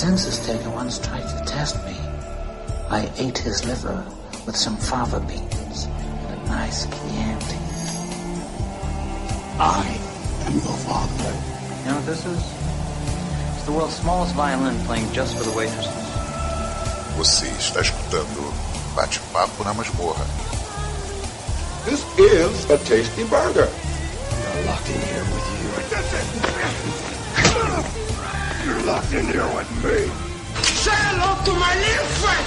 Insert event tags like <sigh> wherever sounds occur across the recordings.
census taker once tried to test me. I ate his liver with some fava beans and a nice Chianti. I am your father. You know what this is? It's the world's smallest violin playing just for the waitresses. Você está escutando Bate-Papo na Masmorra. This is a tasty burger. You're locked in here with me. Say hello to my little friend.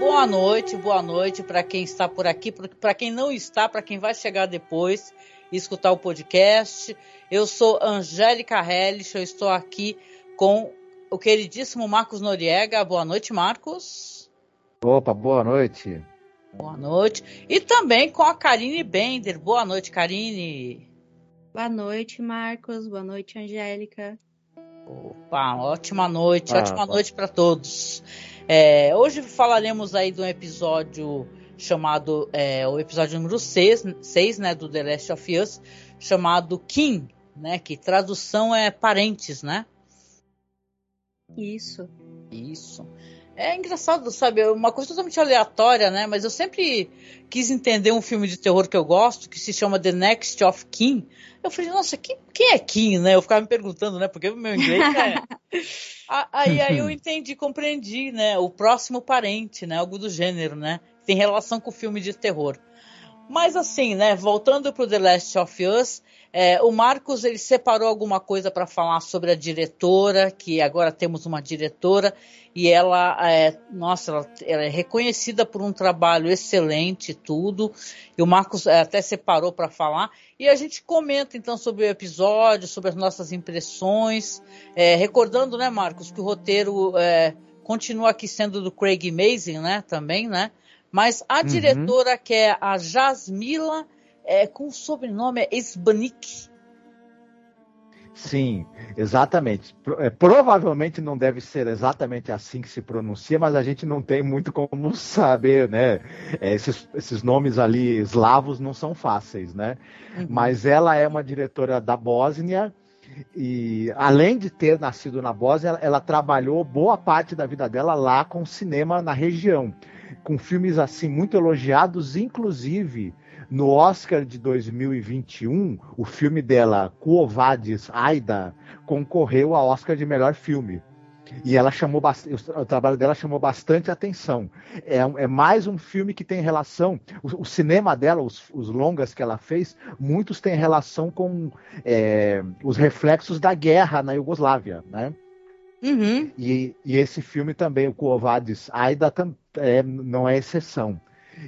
Boa noite, boa noite para quem está por aqui, para quem não está, para quem vai chegar depois e escutar o podcast. Eu sou Angélica Hellish, eu estou aqui com o queridíssimo Marcos Noriega. Boa noite, Marcos. Opa, boa noite. Boa noite. E também com a Karine Bender. Boa noite, Karine. Boa noite, Marcos. Boa noite, Angélica. Opa, ótima noite, Ah, ótima boa. noite para todos. É, hoje falaremos aí de um episódio chamado, é, o episódio número 6, né, do The Last of Us, chamado King, né, que tradução é parentes, né? Isso. Isso. É engraçado, sabe? é Uma coisa totalmente aleatória, né? Mas eu sempre quis entender um filme de terror que eu gosto, que se chama The Next of King. Eu falei, nossa, quem, quem é King, né? Eu ficava me perguntando, né? Porque o meu inglês é. <laughs> Aí, aí eu entendi, compreendi, né? O próximo parente, né? Algo do gênero, né? Tem relação com o filme de terror. Mas assim, né? Voltando pro The Last of Us, é, o Marcos ele separou alguma coisa para falar sobre a diretora, que agora temos uma diretora e ela é, nossa, ela, ela é reconhecida por um trabalho excelente, tudo. E o Marcos é, até separou para falar e a gente comenta então sobre o episódio, sobre as nossas impressões, é, recordando, né, Marcos, que o roteiro é, continua aqui sendo do Craig Mazin, né, também, né? Mas a Uhum. diretora que é a Jasmila é, com o sobrenome é Sbanik. Sim, exatamente. É, provavelmente não deve ser exatamente assim que se pronuncia, mas a gente não tem muito como <laughs> saber, né? É, esses, esses nomes ali eslavos não são fáceis, né? Mas ela é uma diretora da Bósnia e, além de ter nascido na Bósnia, ela, ela trabalhou boa parte da vida dela lá com cinema na região, com filmes assim muito elogiados, inclusive no Oscar de 2021, o filme dela, Cuovadis Aida, concorreu ao Oscar de melhor filme. E ela chamou o trabalho dela chamou bastante atenção. É, é mais um filme que tem relação. O, o cinema dela, os, os longas que ela fez, muitos têm relação com é, os reflexos da guerra na Iugoslávia, né? Uhum. E, e esse filme também, o Cuovadis Aida, é, não é exceção.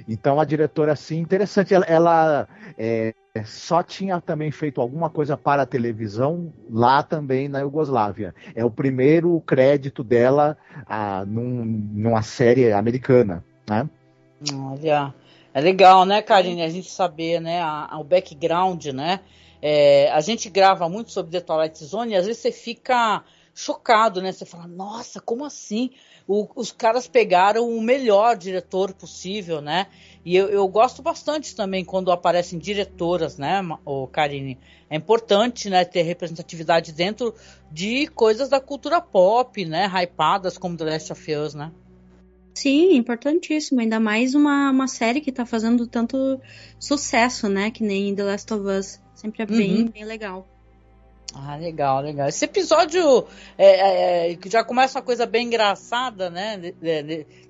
Então a diretora, assim, interessante, ela, ela, é, só tinha também feito alguma coisa para a televisão lá também na Iugoslávia. É o primeiro crédito dela ah, num- numa série americana, né? Olha, é legal, né, Karine, a gente saber, né, a- a- o background, né? É, a gente grava muito sobre The Twilight Zone e às vezes você fica chocado, né? Você fala, nossa, como assim? O- os caras pegaram o melhor diretor possível, né? E eu, eu gosto bastante também quando aparecem diretoras, né, ô Karine? É importante, né, ter representatividade dentro de coisas da cultura pop, né? Hypadas como The Last of Us, né? Sim, importantíssimo. Ainda mais uma, uma série que tá fazendo tanto sucesso, né? Que nem The Last of Us. Sempre é bem, Uhum. bem legal. Ah, legal, legal. Esse episódio é, é, é, que já começa uma coisa bem engraçada, né?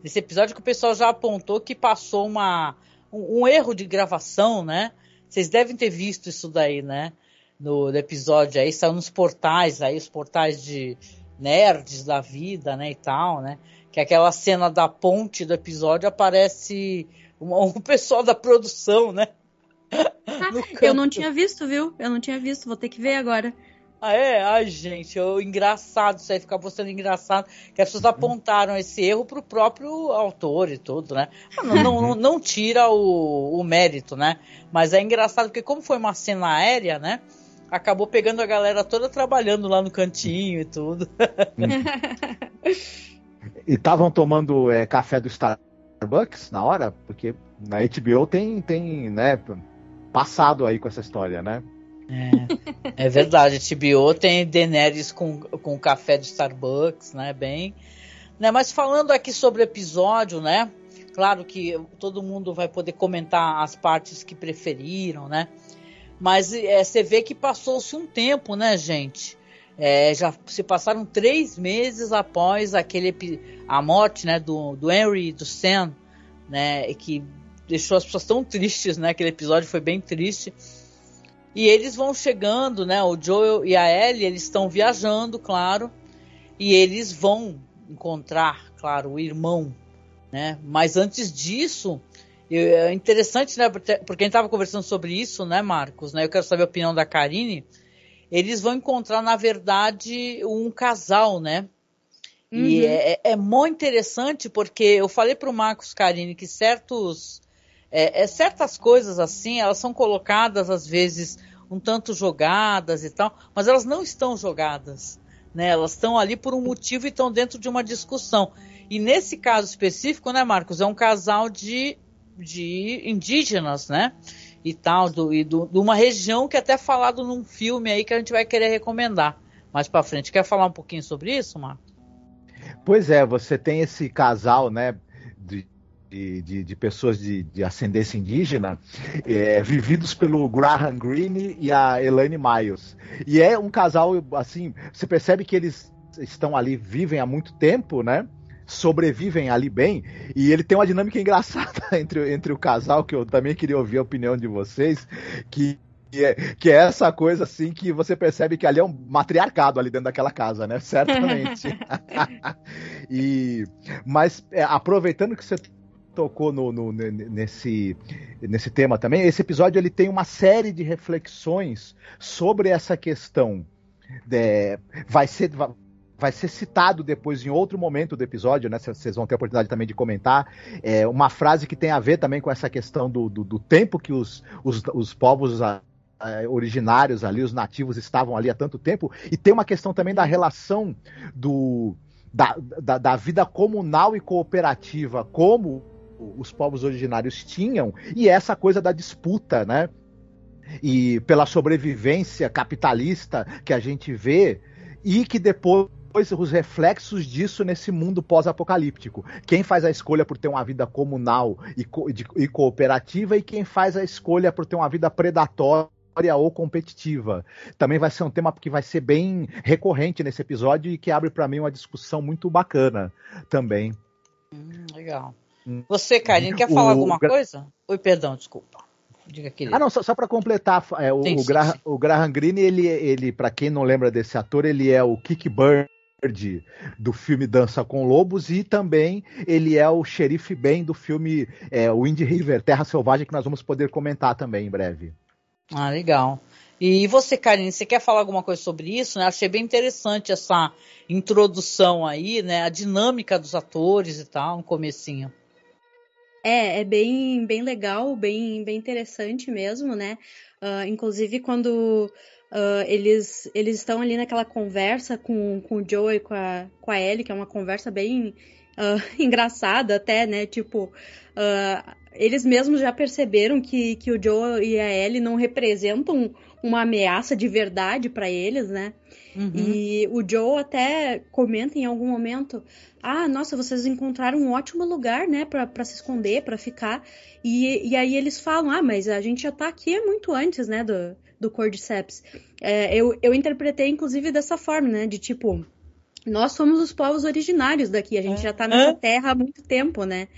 Desse episódio que o pessoal já apontou que passou uma, um, um erro de gravação, né? Vocês devem ter visto isso daí, né? No, no episódio aí, saiu nos portais aí, os portais de nerds da vida, né? E tal, né? Que aquela cena da ponte do episódio aparece um, um pessoal da produção, né? No Eu não tinha visto, viu? Eu não tinha visto, vou ter que ver agora. Ah, é? Ai, gente, eu, engraçado isso aí, ficar postando engraçado, que as pessoas apontaram esse erro pro próprio autor e tudo, né? Ah, Não, não, não, tira o, o mérito, né? Mas é engraçado porque como foi uma cena aérea, né? Acabou pegando a galera toda trabalhando lá no cantinho e tudo. <laughs> E estavam tomando é, café do Starbucks na hora, porque Na HBO tem, tem, né, passado aí com essa história, né? É, é verdade, a HBO tem Daenerys com, com café de Starbucks, né, bem... Né, mas falando aqui sobre o episódio, né, claro que todo mundo vai poder comentar as partes que preferiram, né, mas é, você vê que passou-se um tempo, né, gente, é, já se passaram três meses após aquele a morte, né, do, do Henry e do Sam, né, que deixou as pessoas tão tristes, né? Aquele episódio foi bem triste. E eles vão chegando, né? O Joel e a Ellie, eles estão viajando, claro, e eles vão encontrar, claro, o irmão, né? Mas antes disso, é interessante, né? Porque a gente estava conversando sobre isso, né, Marcos? Né? Eu quero saber a opinião da Karine. Eles vão encontrar, na verdade, um casal, né? Uhum. E é, é muito interessante porque eu falei para o Marcos Karine que certos é, é, certas coisas assim, elas são colocadas às vezes um tanto jogadas e tal, mas elas não estão jogadas. Né? Elas estão ali por um motivo e estão dentro de uma discussão. E nesse caso específico, né, Marcos, é um casal de, de indígenas, né? E tal, do, e do, de uma região que é até falado num filme aí que a gente vai querer recomendar mais para frente. Quer falar um pouquinho sobre isso, Marcos? Pois é, você tem esse casal, né? De, de, de, de pessoas de, de, ascendência indígena, é, vividos pelo Graham Greene e a Elaine Miles. E é um casal, assim, você percebe que eles estão ali, vivem há muito tempo, né? sobrevivem ali bem. E ele tem uma dinâmica <laughs> engraçada entre, entre o casal, que eu também queria ouvir a opinião de vocês, que que é, que é essa coisa assim que você percebe que ali é um matriarcado ali dentro daquela casa, né? <laughs> Certamente. <laughs> e, mas é, aproveitando que você tocou no, no, nesse, nesse tema também. Esse episódio ele tem uma série de reflexões sobre essa questão. É, vai ser vai ser citado depois em outro momento do episódio, né? Vocês vão ter a oportunidade também de comentar. É uma frase que tem a ver também com essa questão do, do, do tempo que os, os, os povos originários ali, os nativos estavam ali há tanto tempo, e tem uma questão também da relação do, da, da, da vida comunal e cooperativa, como os povos originários tinham, e essa coisa da disputa, né? E pela sobrevivência capitalista que a gente vê, e que depois os reflexos disso nesse mundo pós-apocalíptico. Quem faz a escolha por ter uma vida comunal e, co de, e, cooperativa e quem faz a escolha por ter uma vida predatória ou competitiva. Também vai ser um tema que vai ser bem recorrente nesse episódio e que abre para mim uma discussão muito bacana também. Hum, legal. Você, Karine, quer falar o... alguma coisa? Oi, perdão, desculpa. Diga, querido. Ah, não, só, só para completar, é, o, sim, o, Graham, sim. o Graham Greene, ele, ele para quem não lembra desse ator, ele é o Kick Bird do filme Dança com Lobos e também ele é o xerife Ben do filme é, Wind River, Terra Selvagem, que nós vamos poder comentar também em breve. Ah, legal. E você, Karine, você quer falar alguma coisa sobre isso? Né? Achei bem interessante essa introdução aí, né? A dinâmica dos atores e tal, no comecinho. É, é bem, bem legal, bem, bem interessante mesmo, né? Uh, inclusive quando uh, eles, eles estão ali naquela conversa com, com o Joe e com a, com a Ellie, que é uma conversa bem uh, <laughs> engraçada até, né? Tipo, eles mesmos já perceberam que, que o Joe e a Ellie não representam uma ameaça de verdade para eles, né? Uhum. E o Joe até comenta em algum momento: Ah, nossa, vocês encontraram um ótimo lugar, né, para se esconder, para ficar. E, e aí eles falam: Ah, mas a gente já tá aqui muito antes, né, do, do Cordyceps. É, eu, eu interpretei, inclusive, dessa forma, né, de tipo. Nós somos os povos originários daqui, a gente é. já tá nessa terra há muito tempo, né?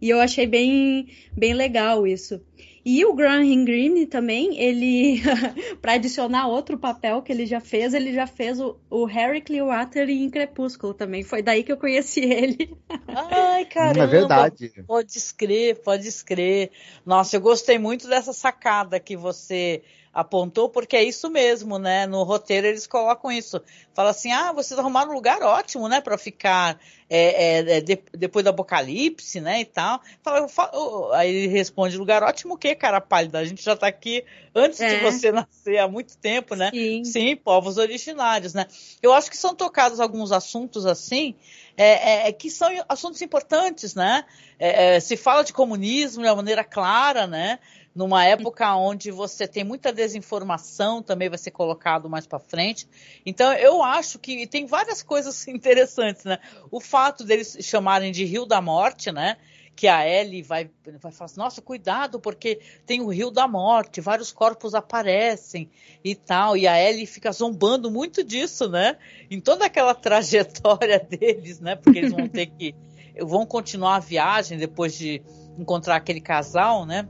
E eu achei bem, bem legal isso. E o Graham Greene também, ele, <laughs> para adicionar outro papel que ele já fez, ele já fez o, o Harry Clearwater em Crepúsculo também. Foi daí que eu conheci ele. Ai, <laughs> caramba. É verdade. Pode escrever, pode escrever. Nossa, eu gostei muito dessa sacada que você apontou, porque é isso mesmo, né? No roteiro eles colocam isso. Fala assim, ah, vocês arrumaram um lugar ótimo, né, para ficar é, é, é, de, depois do apocalipse, né, e tal. Fala, fala, aí ele responde, lugar ótimo o quê, cara pálida? A gente já tá aqui antes de é. você <laughs> nascer há muito tempo, né? Sim. Sim, povos originários, né? Eu acho que são tocados alguns assuntos assim, é, é, que são assuntos importantes, né? É, se fala de comunismo de uma maneira clara, né? Numa época onde você tem muita desinformação, também vai ser colocado mais para frente. Então, eu acho que tem várias coisas <laughs> interessantes, né? O fato deles chamarem de Rio da Morte, né? Que a Ellie vai, vai falar assim, nossa, cuidado, porque tem o Rio da Morte, vários corpos aparecem e tal. E a Ellie fica zombando muito disso, né? Em toda aquela <laughs> trajetória deles, né? Porque eles vão ter que. vão continuar a viagem depois de encontrar aquele casal, né?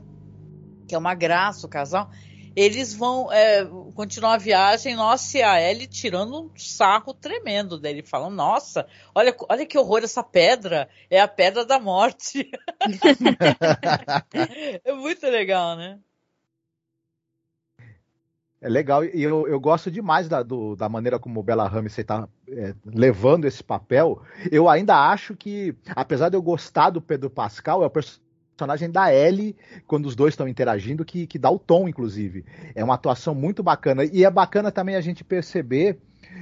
Que é uma graça o casal, eles vão é, continuar a viagem, nossa, e a Ellie tirando um sarro tremendo dele, falando, nossa, olha, olha que horror essa pedra, é a pedra da morte. <laughs> é muito legal, né? É legal, e eu, eu gosto demais da, do, da maneira como o Bella Ramsey está é, levando esse papel. Eu ainda acho que, apesar de eu gostar do Pedro Pascal, é o personagem personagem da Ellie, quando os dois estão interagindo, que, que dá o tom, inclusive. É uma atuação muito bacana. E é bacana também a gente perceber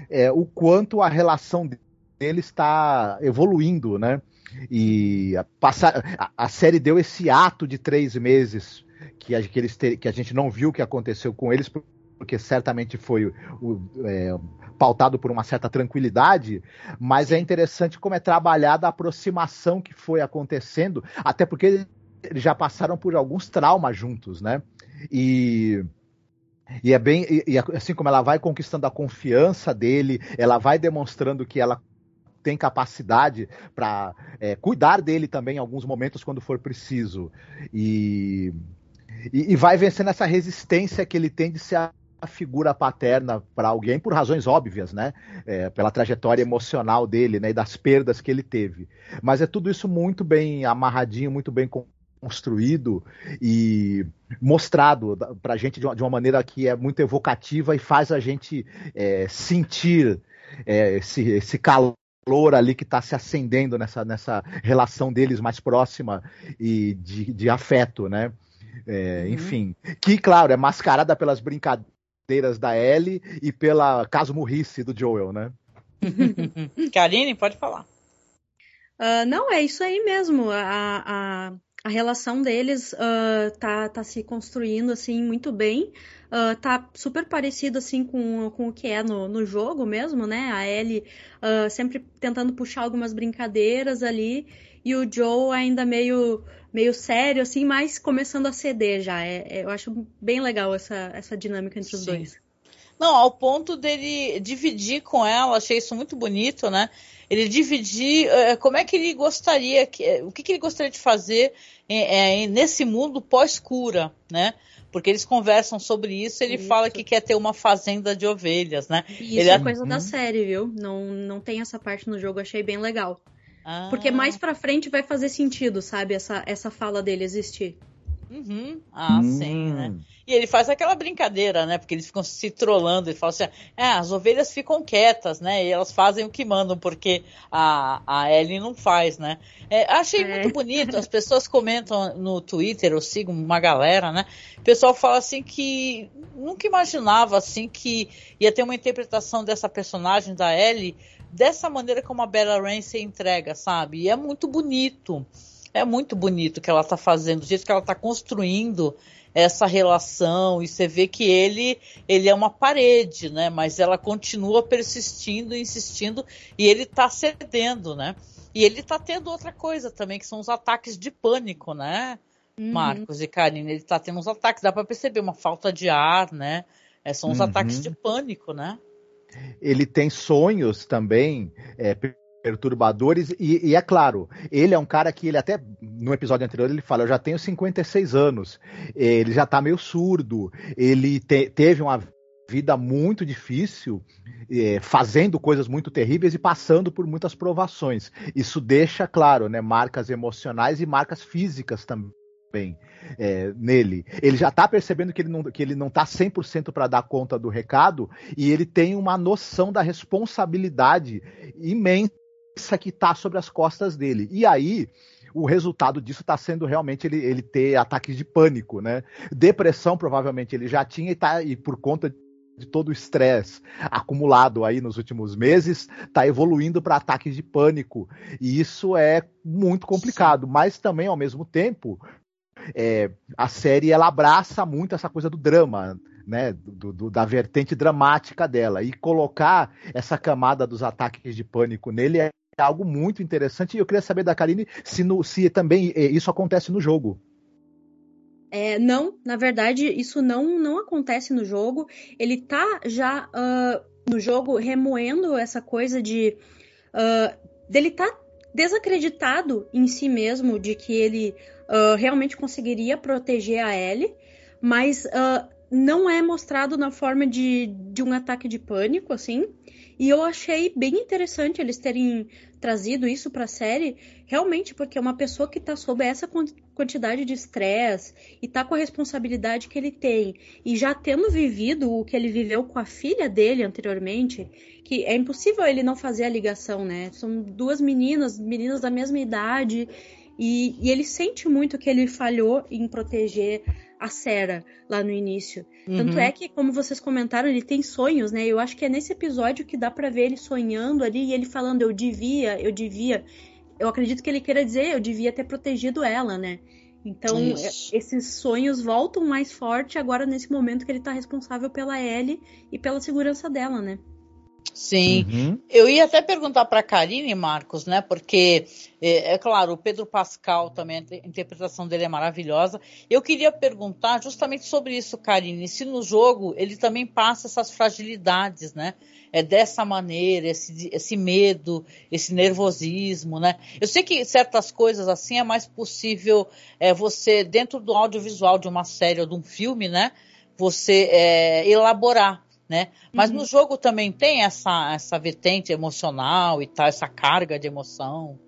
é, o quanto a relação deles está evoluindo, né? E a, passar, a, a, série deu esse ato de três meses que a, que, eles ter, que a gente não viu o que aconteceu com eles, porque certamente foi o, é, pautado por uma certa tranquilidade, mas é interessante como é trabalhada a aproximação que foi acontecendo, até porque eles já passaram por alguns traumas juntos, né? E e é bem e, e, assim como ela vai conquistando a confiança dele, ela vai demonstrando que ela tem capacidade para é, cuidar dele também em alguns momentos quando for preciso e, e, e vai vencendo essa resistência que ele tem de ser a figura paterna para alguém por razões óbvias, né? É, pela trajetória emocional dele, né? E das perdas que ele teve. Mas é tudo isso muito bem amarradinho, muito bem construído e mostrado para a gente de uma, de uma, maneira que é muito evocativa e faz a gente é, sentir é, esse, esse calor ali que está se acendendo nessa, nessa relação deles mais próxima e de, de afeto, né? É, uhum. Enfim, que claro é mascarada pelas brincadeiras da Ellie e pela caso morrice do Joel, né? <laughs> Karine, pode falar. Uh, não, é isso aí mesmo. A, a, a relação deles uh, tá, tá se construindo assim muito bem. Uh, tá super parecido assim com, com o que é no, no jogo mesmo, né? A Ellie uh, sempre tentando puxar algumas brincadeiras ali e o Joe ainda meio meio sério assim, mas começando a ceder já. É, é, eu acho bem legal essa, essa dinâmica entre os Sim. dois. Não, ao ponto dele dividir com ela, achei isso muito bonito, né? Ele dividir uh, como é que ele gostaria, que, o que, que ele gostaria de fazer é, é, nesse mundo pós-cura, né? Porque eles conversam sobre isso, ele isso. fala que quer ter uma fazenda de ovelhas, né? Isso ele é coisa da série, viu? Não, não tem essa parte no jogo, achei bem legal. Ah. Porque mais pra frente vai fazer sentido, sabe? Essa, essa fala dele existir. Uhum. Ah, hum. sim, né? E ele faz aquela brincadeira, né? Porque eles ficam se trolando. Ele fala assim: é, as ovelhas ficam quietas, né? E elas fazem o que mandam, porque a, a Ellie não faz, né? É, achei é. muito bonito. As pessoas comentam no Twitter, eu sigo uma galera, né? O pessoal fala assim que nunca imaginava assim que ia ter uma interpretação dessa personagem da Ellie dessa maneira como a Bella Ramsey entrega, sabe? E é muito bonito. É muito bonito o que ela está fazendo, o jeito que ela está construindo essa relação e você vê que ele ele é uma parede, né? Mas ela continua persistindo, insistindo e ele está cedendo, né? E ele está tendo outra coisa também que são os ataques de pânico, né? Uhum. Marcos e Karina, ele está tendo uns ataques, dá para perceber uma falta de ar, né? É, são os uhum. ataques de pânico, né? Ele tem sonhos também é, perturbadores e, e, é claro, ele é um cara que ele até no episódio anterior ele fala, eu já tenho 56 anos, ele já tá meio surdo, ele te, teve uma vida muito difícil, é, fazendo coisas muito terríveis e passando por muitas provações. Isso deixa, claro, né, marcas emocionais e marcas físicas também também é, nele. Ele já está percebendo que ele não, que ele não tá 100% para dar conta do recado e ele tem uma noção da responsabilidade imensa que está sobre as costas dele. E aí, o resultado disso está sendo realmente ele, ele ter ataques de pânico, né? Depressão, provavelmente, ele já tinha e, tá, e por conta de todo o estresse acumulado aí nos últimos meses, está evoluindo para ataques de pânico. E isso é muito complicado, mas também, ao mesmo tempo, é, a série ela abraça muito essa coisa do drama, né, do, do, da vertente dramática dela. E colocar essa camada dos ataques de pânico nele é algo muito interessante. E eu queria saber da Karine se, no, se também é, isso acontece no jogo. É, não, na verdade, isso não, não acontece no jogo. Ele tá já uh, no jogo remoendo essa coisa de. Uh, dele tá desacreditado em si mesmo de que ele uh, realmente conseguiria proteger a Ellie, mas não é mostrado na forma de, de um ataque de pânico, assim. E eu achei bem interessante eles terem trazido isso para a série, realmente porque é uma pessoa que está sob essa quantidade de estresse e tá com a responsabilidade que ele tem e já tendo vivido o que ele viveu com a filha dele anteriormente, que é impossível ele não fazer a ligação, né? São duas meninas, meninas da mesma idade e, e ele sente muito que ele falhou em proteger a Sarah lá no início. Uhum. Tanto é que, como vocês comentaram, ele tem sonhos, né? Eu acho que é nesse episódio que dá para ver ele sonhando ali e ele falando, eu devia, eu devia. Eu acredito que ele queira dizer, eu devia ter protegido ela, né? Então, Isso. esses sonhos voltam mais forte agora nesse momento que ele tá responsável pela Ellie e pela segurança dela, né? Sim, uhum. eu ia até perguntar para a Karine, Marcos, né? Porque, é, é, claro, o Pedro Pascal também, a interpretação dele é maravilhosa. Eu queria perguntar justamente sobre isso, Karine, se no jogo ele também passa essas fragilidades, né? É dessa maneira, esse, esse medo, esse nervosismo, né? Eu sei que certas coisas assim é mais possível é, você, dentro do audiovisual de uma série ou de um filme, né? Você é, elaborar né? Mas uhum. no jogo também tem essa, essa vertente emocional e tal, essa carga de emoção.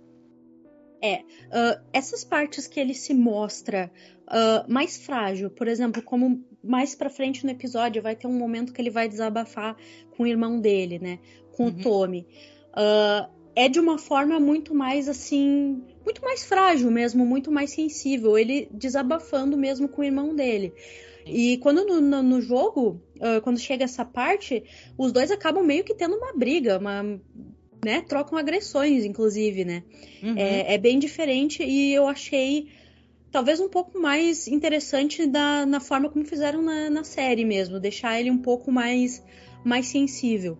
É, uh, essas partes que ele se mostra uh, mais frágil, por exemplo, como mais pra frente no episódio vai ter um momento que ele vai desabafar com o irmão dele, né? Com uhum. o Tommy. Uh, é de uma forma muito mais assim, muito mais frágil mesmo, muito mais sensível. Ele desabafando mesmo com o irmão dele. E quando no, no, no jogo, uh, quando chega essa parte, os dois acabam meio que tendo uma briga, uma, né? Trocam agressões, inclusive, né? Uhum. É, é, bem diferente e eu achei talvez um pouco mais interessante da, na forma como fizeram na, na série mesmo, deixar ele um pouco mais, mais sensível.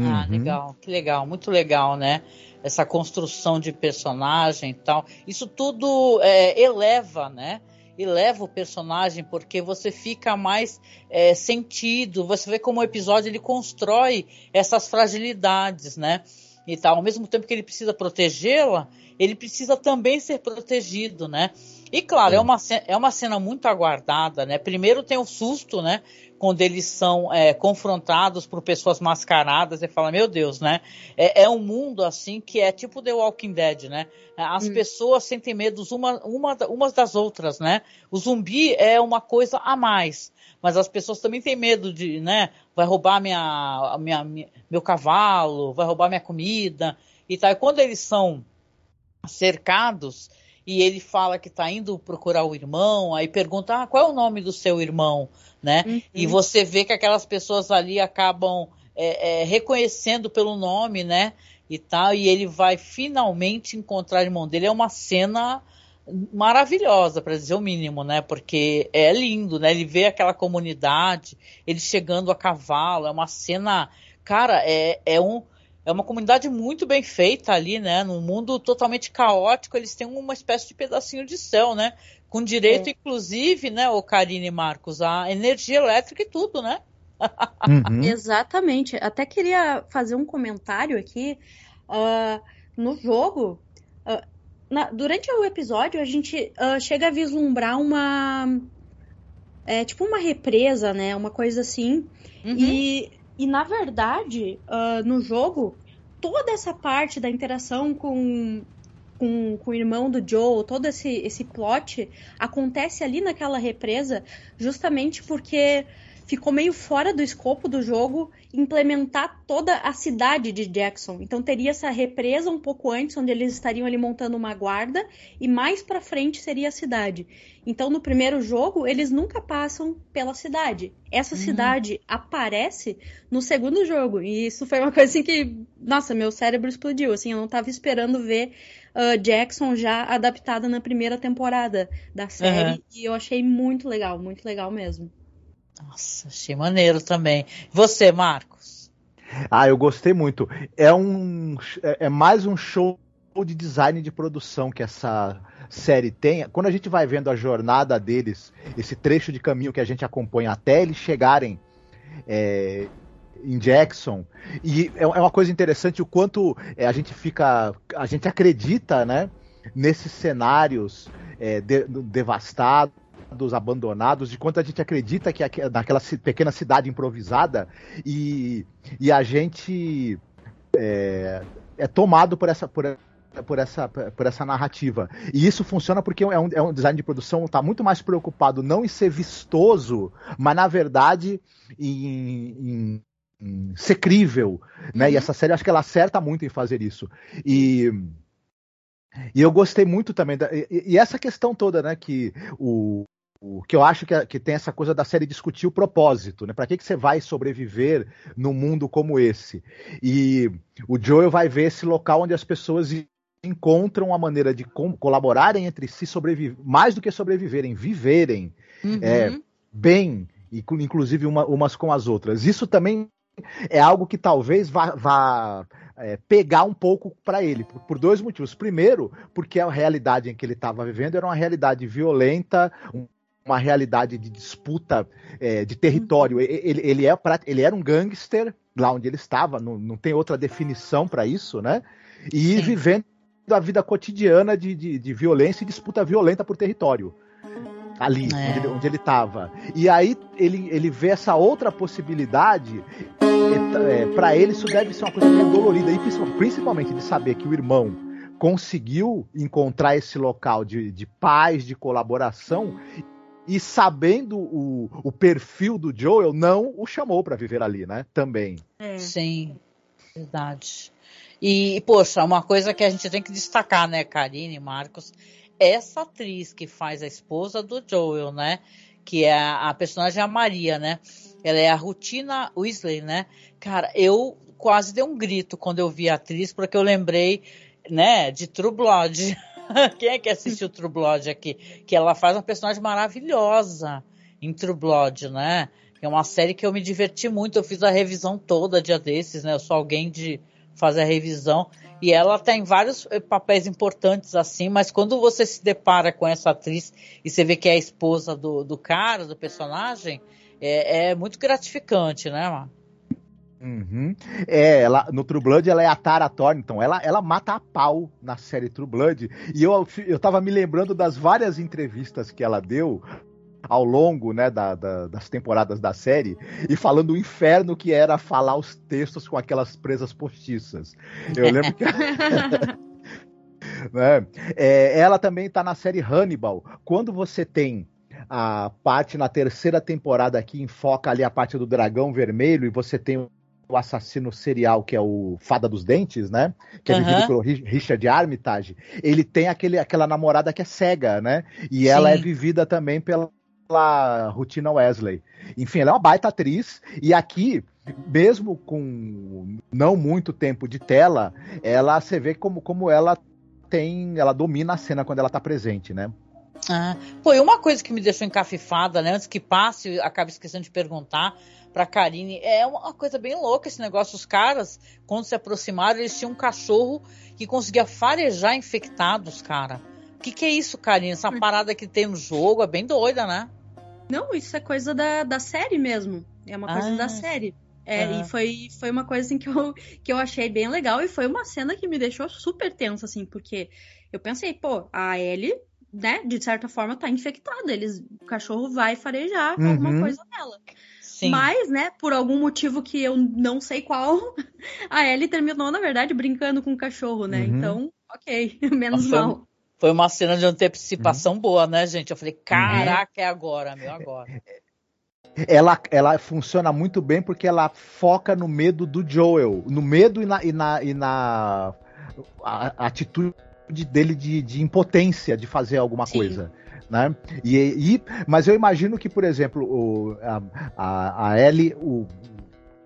Ah, uhum. legal, que legal, muito legal, né? Essa construção de personagem e tal. Isso tudo é, eleva, né? E leva o personagem porque você fica mais é, sentido, você vê como o episódio ele constrói essas fragilidades, né? E tal, ao mesmo tempo que ele precisa protegê-la, ele precisa também ser protegido, né? E claro, é, uma, é uma cena muito aguardada, né? Primeiro tem o susto, né? Quando eles são é, confrontados por pessoas mascaradas e fala, meu Deus, né? É, é, um mundo assim que é tipo The Walking Dead, né? As hum. pessoas sentem medo uma, uma, umas das outras, né? O zumbi é uma coisa a mais, mas as pessoas também têm medo de, né? Vai roubar minha, minha, minha meu cavalo, vai roubar minha comida e tal. E quando eles são cercados, e ele fala que está indo procurar o irmão, aí pergunta, ah, qual é o nome do seu irmão, né? Uhum. E você vê que aquelas pessoas ali acabam é, é, reconhecendo pelo nome, né? E tal, e ele vai finalmente encontrar o irmão dele. É uma cena maravilhosa, para dizer o mínimo, né? Porque é lindo, né? Ele vê aquela comunidade, ele chegando a cavalo, é uma cena, cara, é, é um é uma comunidade muito bem feita ali, né? Num mundo totalmente caótico, eles têm uma espécie de pedacinho de céu, né? Com direito, é. inclusive, né, o Karine Marcos, a energia elétrica e tudo, né? Uhum. <laughs> Exatamente. Até queria fazer um comentário aqui. Uh, no jogo, uh, na, durante o episódio, a gente uh, chega a vislumbrar uma. É, tipo uma represa, né? Uma coisa assim. Uhum. E e na verdade, uh, no jogo, toda essa parte da interação com, com, com o irmão do Joe, todo esse, esse plot acontece ali naquela represa, justamente porque ficou meio fora do escopo do jogo implementar toda a cidade de Jackson. Então teria essa represa um pouco antes, onde eles estariam ali montando uma guarda, e mais para frente seria a cidade. Então no primeiro jogo eles nunca passam pela cidade. Essa hum. cidade aparece no segundo jogo e isso foi uma coisa assim que, nossa, meu cérebro explodiu. Assim, eu não estava esperando ver uh, Jackson já adaptada na primeira temporada da série uhum. e eu achei muito legal, muito legal mesmo. Nossa, achei maneiro também. Você, Marcos? Ah, eu gostei muito. É um é, é mais um show de design de produção que essa série tem. Quando a gente vai vendo a jornada deles, esse trecho de caminho que a gente acompanha até eles chegarem é, em Jackson, e é, é uma coisa interessante o quanto é, a gente fica, a gente acredita, né, nesses cenários é, de, devastados abandonados, de quanto a gente acredita que naquela pequena cidade improvisada e, e a gente é, é tomado por essa, por, por essa, por essa narrativa. E isso funciona porque é um, é um design de produção está muito mais preocupado não em ser vistoso, mas na verdade em, em, em ser crível. Né? Uhum. E essa série acho que ela acerta muito em fazer isso. E. E eu gostei muito também da, e, e, essa questão toda, né, que o, o que eu acho que, que, tem essa coisa da série discutir o propósito, né? Para que, que você vai sobreviver num mundo como esse? E o Joel vai ver esse local onde as pessoas encontram a maneira de colaborarem entre si, sobreviver, mais do que sobreviverem, viverem uhum. é, bem, inclusive uma, umas com as outras. Isso também é algo que talvez vá, vá é, pegar um pouco para ele, por, por, dois motivos. Primeiro, porque a realidade em que ele estava vivendo era uma realidade violenta, um, uma realidade de disputa é, de território. Ele, ele, é, ele era um gangster lá onde ele estava, não, não tem outra definição para isso, né? E Sim. vivendo a vida cotidiana de, de, de, violência e disputa violenta por território. Ali, é. onde ele estava. E aí ele, ele vê essa outra possibilidade. É, para ele, isso deve ser uma coisa meio dolorida. E principalmente de saber que o irmão conseguiu encontrar esse local de, de paz, de colaboração, e sabendo o, o perfil do Joel, não o chamou para viver ali, né? Também. É. Sim, verdade. E, poxa, uma coisa que a gente tem que destacar, né, Karine, Marcos, essa atriz que faz a esposa do Joel, né? Que é a, a personagem é a Maria, né? Ela é a Rutina Weasley, né? Cara, eu quase dei um grito quando eu vi a atriz, porque eu lembrei, né, de True Blood. <laughs> <laughs> Quem é que assistiu True Blood aqui? Que ela faz uma personagem maravilhosa em True Blood, né? É uma série que eu me diverti muito. Eu fiz a revisão toda dia desses, né? Eu sou alguém de fazer a revisão. E ela tem vários eh, papéis importantes assim, mas quando você se depara com essa atriz e você vê que é a esposa do, do cara, do personagem, é, é muito gratificante, né, Mar? Uhum. É, ela, no True Blood ela é a Tara Thornton, ela, ela mata a pau na série True Blood. E eu, eu tava me lembrando das várias entrevistas que ela deu ao longo né, da, da, das temporadas da série e falando o inferno que era falar os textos com aquelas presas postiças. Eu lembro que. <laughs> né, é, ela também está na série Hannibal. Quando você tem a parte na terceira temporada que enfoca ali a parte do dragão vermelho e você tem o assassino serial, que é o Fada dos Dentes, né? Que é uhum. vivido pelo Richard Armitage. Ele tem aquele, aquela namorada que é cega, né? E Sim. ela é vivida também pela Rutina Wesley. Enfim, ela é uma baita atriz. E aqui, mesmo com não muito tempo de tela, ela você vê como, como ela tem. Ela domina a cena quando ela tá presente, né? Ah, pô, e uma coisa que me deixou encafifada, né? Antes que passe, acaba esquecendo de perguntar pra Karine. É uma coisa bem louca esse negócio. Os caras, quando se aproximaram, eles tinham um cachorro que conseguia farejar infectados, cara. O que, que é isso, Karine? Essa parada que tem no jogo é bem doida, né? Não, isso é coisa da, da série mesmo. É uma coisa ah, da série. É, e foi, foi uma coisa assim que eu, que eu achei bem legal e foi uma cena que me deixou super tensa, assim, porque eu pensei, pô, a Ellie, né, de certa forma tá infectada, eles, o cachorro vai farejar uhum. alguma coisa nela. Sim. Mas, né, por algum motivo que eu não sei qual, <laughs> a Ellie terminou, na verdade, brincando com o cachorro, né? Uhum. Então, ok, <laughs> menos foi, mal. Foi uma cena de antecipação uhum. boa, né, gente? Eu falei, caraca, é, é agora, meu, agora. Ela, ela funciona muito bem porque ela foca no medo do Joel, no medo e na, e na, e na a, a atitude dele de, de, impotência de fazer alguma Sim. coisa. Né? E, e, mas eu imagino que, por exemplo, o, a, a, a Ellie, o,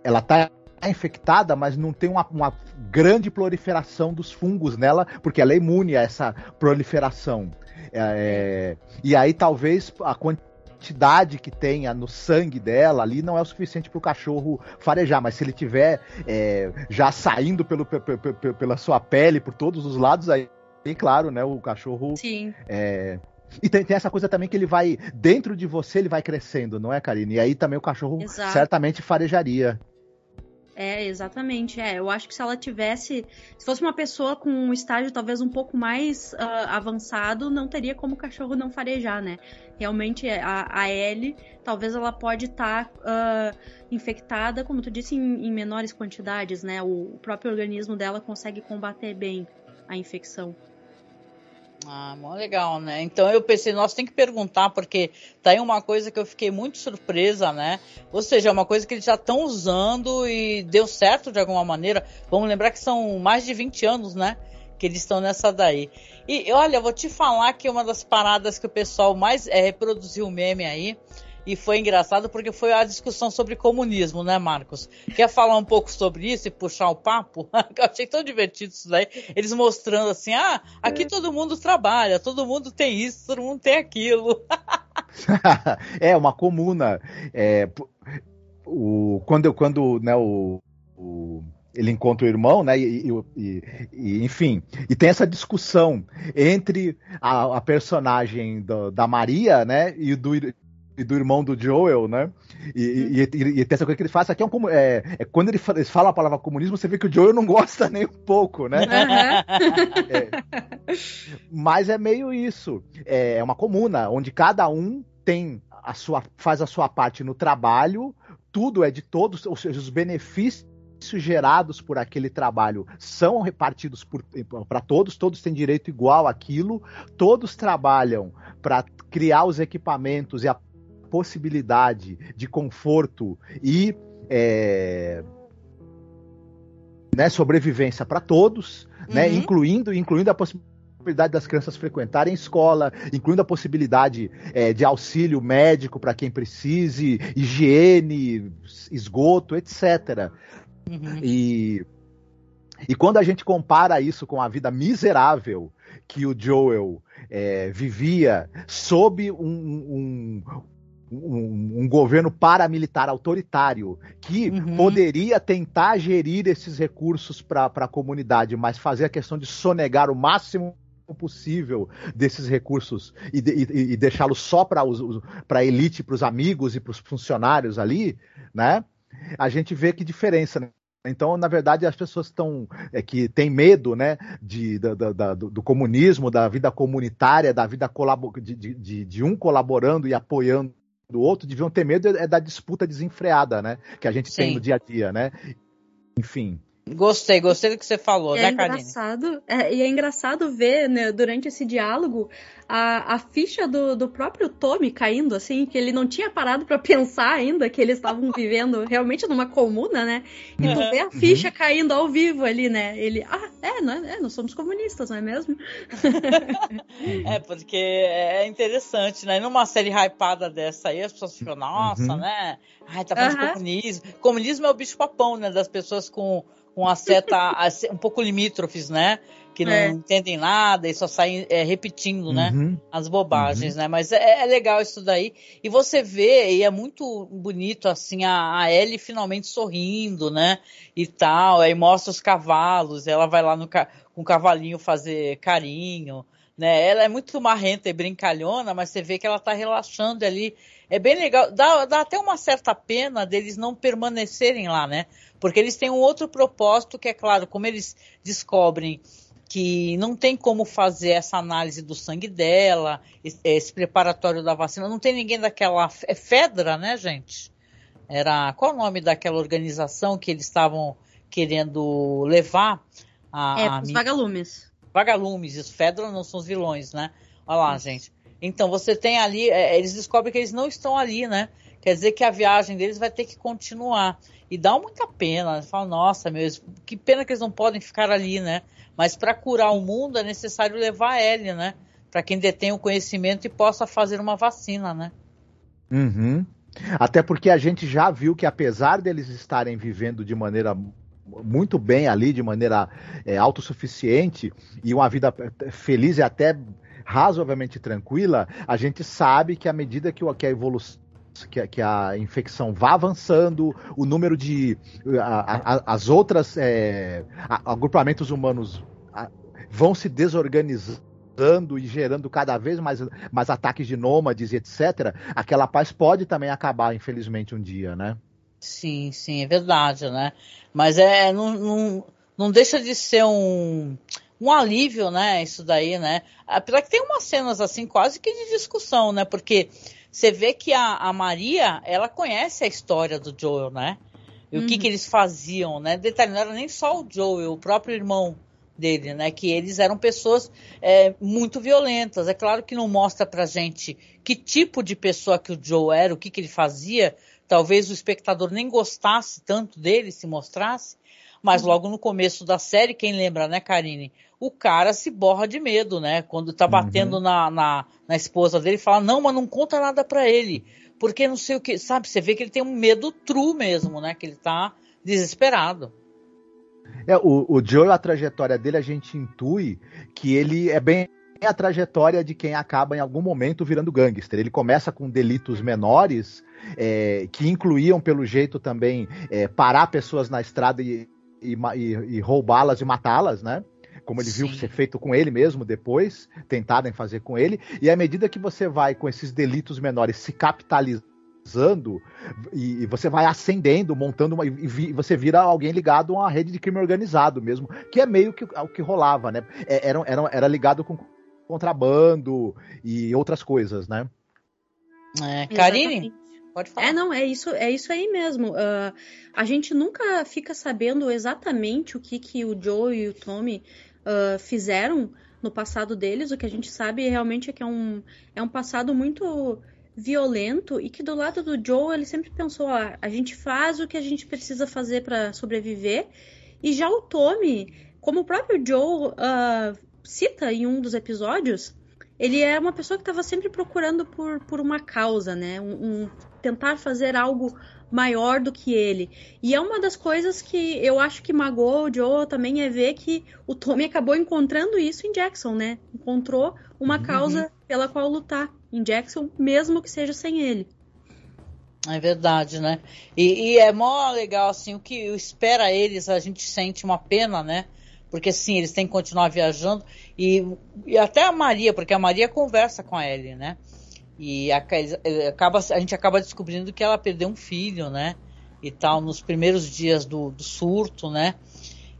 ela tá infectada, mas não tem uma, uma, grande proliferação dos fungos nela, porque ela é imune a essa proliferação. É, é, e aí talvez a quantidade que tenha no sangue dela ali não é o suficiente para o cachorro farejar, mas se ele tiver é, já saindo pelo, pela sua pele por todos os lados, aí, claro, né, o cachorro Sim. É, e tem, tem, essa coisa também que ele vai, dentro de você, ele vai crescendo, não é, Karine? E aí também o cachorro Exato. certamente farejaria. É, exatamente. É, eu acho que se ela tivesse. Se fosse uma pessoa com um estágio talvez um pouco mais uh, avançado, não teria como o cachorro não farejar, né? Realmente, a, a Ellie, talvez ela pode estar tá, uh, infectada, como tu disse, em, em menores quantidades, né? O, o próprio organismo dela consegue combater bem a infecção. Ah, legal, né? Então eu pensei, nós tem que perguntar, porque tá aí uma coisa que eu fiquei muito surpresa, né? Ou seja, é uma coisa que eles já estão usando e deu certo de alguma maneira. Vamos lembrar que são mais de 20 anos, né? Que eles estão nessa daí. E olha, vou te falar que uma das paradas que o pessoal mais é, reproduziu o meme aí e foi engraçado porque foi a discussão sobre comunismo, né, Marcos? Quer falar um pouco sobre isso e puxar o papo? <laughs> Eu achei tão divertido isso daí. Eles mostrando assim: ah, aqui é. todo mundo trabalha, todo mundo tem isso, todo mundo tem aquilo. <laughs> é, uma comuna. É, o, quando, quando né, o, o ele encontra o irmão, né? E, e, e, enfim, e tem essa discussão entre a, a personagem do, da Maria, né? E do, e do irmão do Joel, né? E, e, e, e, tem essa coisa que ele faz aqui é, um, é, é quando ele fala, fala, a palavra comunismo, você vê que o Joel não gosta <laughs> nem um pouco, né? Uhum. É, mas é meio isso. É, é uma comuna onde cada um tem a sua faz a sua parte no trabalho, tudo é de todos, ou seja, os benefícios gerados por aquele trabalho são repartidos para todos, todos têm direito igual àquilo, todos trabalham para criar os equipamentos e a possibilidade de conforto e é, né, sobrevivência para todos, né, uhum. né, incluindo, incluindo a possibilidade das crianças frequentarem escola, incluindo a possibilidade é, de auxílio médico para quem precise, higiene, esgoto, etc. Uhum. E, e quando a gente compara isso com a vida miserável que o Joel é, vivia sob um, um, um, um, governo paramilitar autoritário que uhum. poderia tentar gerir esses recursos para a comunidade, mas fazer a questão de sonegar o máximo possível desses recursos e, e, e deixá-los só para a elite, para os amigos e para os funcionários ali, né? A gente vê que diferença, né? Então, na verdade, as pessoas estão é, que têm medo, né, de, da, da, do, do, comunismo, da vida comunitária, da vida de, de, de, um colaborando e apoiando do outro deviam ter medo é da disputa desenfreada, né? Que a gente Sim. tem no dia a dia, né? Enfim. Gostei, gostei do que você falou, é né, engraçado, é, E é engraçado ver, né, durante esse diálogo, a, a ficha do, do próprio Tommy caindo, assim, que ele não tinha parado para <laughs> pensar ainda que eles estavam vivendo realmente numa comuna, né? E tu vê a ficha uhum. caindo ao vivo ali, né? Ele, ah, é, não é, é nós somos comunistas, não é mesmo? <laughs> é, porque é interessante, né? Numa série hypada dessa aí, as pessoas ficam, nossa, uhum. né? Ai, tá falando uhum. de comunismo. Comunismo é o bicho papão, né? Das pessoas com com a seta um pouco limítrofes, né? Que não é. entendem nada e só saem é, repetindo, né? Uhum. As bobagens, uhum. né? Mas é, é, legal isso daí. E você vê, e é muito bonito, assim, a, a Ellie finalmente sorrindo, né? E tal. Aí mostra os cavalos, ela vai lá no, com o cavalinho fazer carinho. Né? Ela é muito marrenta e brincalhona, mas você vê que ela tá relaxando ali. É bem legal. Dá, dá até uma certa pena deles não permanecerem lá, né? Porque eles têm um outro propósito que é claro, como eles descobrem que não tem como fazer essa análise do sangue dela, esse preparatório da vacina, não tem ninguém daquela é Fedra, né, gente? Era qual o nome daquela organização que eles estavam querendo levar a, é, a os vagalumes. Vagalumes, os Fedra não são os vilões, né? Olha lá, gente. Então você tem ali, é, eles descobrem que eles não estão ali, né? Quer dizer que a viagem deles vai ter que continuar. E dá muita pena. Fala, nossa, meu, que pena que eles não podem ficar ali, né? Mas para curar o mundo é necessário levar a Ellie, né? Para quem detém o conhecimento e possa fazer uma vacina, né? Uhum. Até porque a gente já viu que apesar deles estarem vivendo de maneira muito bem ali, de maneira é, autossuficiente e uma vida feliz e até razoavelmente tranquila, a gente sabe que à medida que, que a evolução que, que, a infecção vá avançando, o número de a, a, as outras é, agrupamentos humanos vão se desorganizando e gerando cada vez mais, mais ataques de nômades e etc. Aquela paz pode também acabar, infelizmente, um dia, né? Sim, sim, é verdade, né? Mas é não, não, não deixa de ser um um alívio, né? Isso daí, né? Apesar que tem umas cenas assim quase que de discussão, né? Porque você vê que a, a Maria, ela conhece a história do Joel, né? E uhum. o que, uhum. que eles faziam, né? Detalhe, não era nem só o Joel, o próprio irmão dele, né? Que eles eram pessoas é, muito violentas. É claro que não mostra pra gente que tipo de pessoa que o Joe era, o que, que ele fazia. Talvez o espectador nem gostasse tanto dele se mostrasse. Mas uhum. logo no começo da série, quem lembra, né, Karine? o cara se borra de medo, né? Quando tá batendo uhum. na, na, na, esposa dele, fala, não, mas não conta nada para ele. Porque não sei o que, sabe? Você vê que ele tem um medo true mesmo, né? Que ele tá desesperado. É, o, o Joe, a trajetória dele, a gente intui que ele é bem a trajetória de quem acaba em algum momento virando gangster. Ele começa com delitos menores, é, que incluíam, pelo jeito, também é, parar pessoas na estrada e, e, e roubá-las e matá-las, né? como ele Sim. viu ser feito com ele mesmo depois, tentarem fazer com ele, e à medida que você vai com esses delitos menores se capitalizando e, você vai ascendendo, montando uma, e, você vira alguém ligado a uma rede de crime organizado mesmo, que é meio que o que rolava, né? É, era, era, era ligado com contrabando e outras coisas, né? É, Karine? Pode falar. É, não, é isso, é isso aí mesmo. Uh, a gente nunca fica sabendo exatamente o que, que o Joe e o Tommy uh, fizeram no passado deles. O que a gente sabe realmente é que é um, é um passado muito violento e que do lado do Joe ele sempre pensou: ah, a gente faz o que a gente precisa fazer para sobreviver. E já o Tommy, como o próprio Joe uh, cita em um dos episódios, ele é uma pessoa que estava sempre procurando por, por uma causa, né? Um, um, tentar fazer algo maior do que ele. E é uma das coisas que eu acho que magoou o Joe também é ver que o Tommy acabou encontrando isso em Jackson, né? Encontrou uma uhum. causa pela qual lutar em Jackson, mesmo que seja sem ele. É verdade, né? E, e é mó legal, assim, o que espera eles, a gente sente uma pena, né? Porque sim, eles têm que continuar viajando. E, e até a Maria, porque a Maria conversa com a Ellie, né? E a, acaba, a gente acaba descobrindo que ela perdeu um filho, né? E tal, nos primeiros dias do, do surto, né?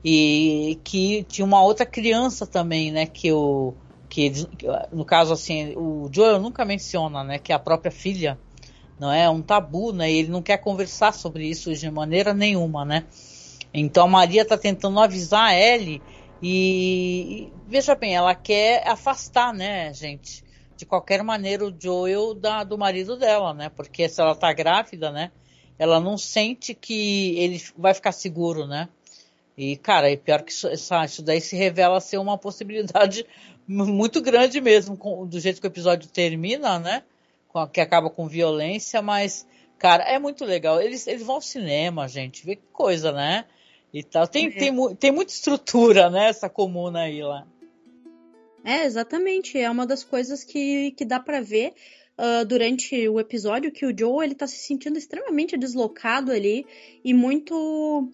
E que tinha uma outra criança também, né? Que o. Que, no caso, assim, o Joel nunca menciona, né? Que é a própria filha, não é? é um tabu, né? E ele não quer conversar sobre isso de maneira nenhuma, né? Então a Maria está tentando avisar a Ellie e, veja bem, ela quer afastar, né, gente? de qualquer maneira o Joel da, do marido dela, né? Porque se ela tá grávida, né? Ela não sente que ele vai ficar seguro, né? E, cara, é pior que isso, isso daí se revela ser uma possibilidade <laughs> muito grande mesmo, com, do jeito que o episódio termina, né? Com, que acaba com violência, mas, cara, é muito legal. Eles, eles vão ao cinema, gente, vê que coisa, né? E tal. Tem, é. tem, tem muita estrutura, né? Essa comuna aí lá. É, exatamente. É uma das coisas que, que dá para ver uh, durante o episódio que o Joe ele tá se sentindo extremamente deslocado ali e muito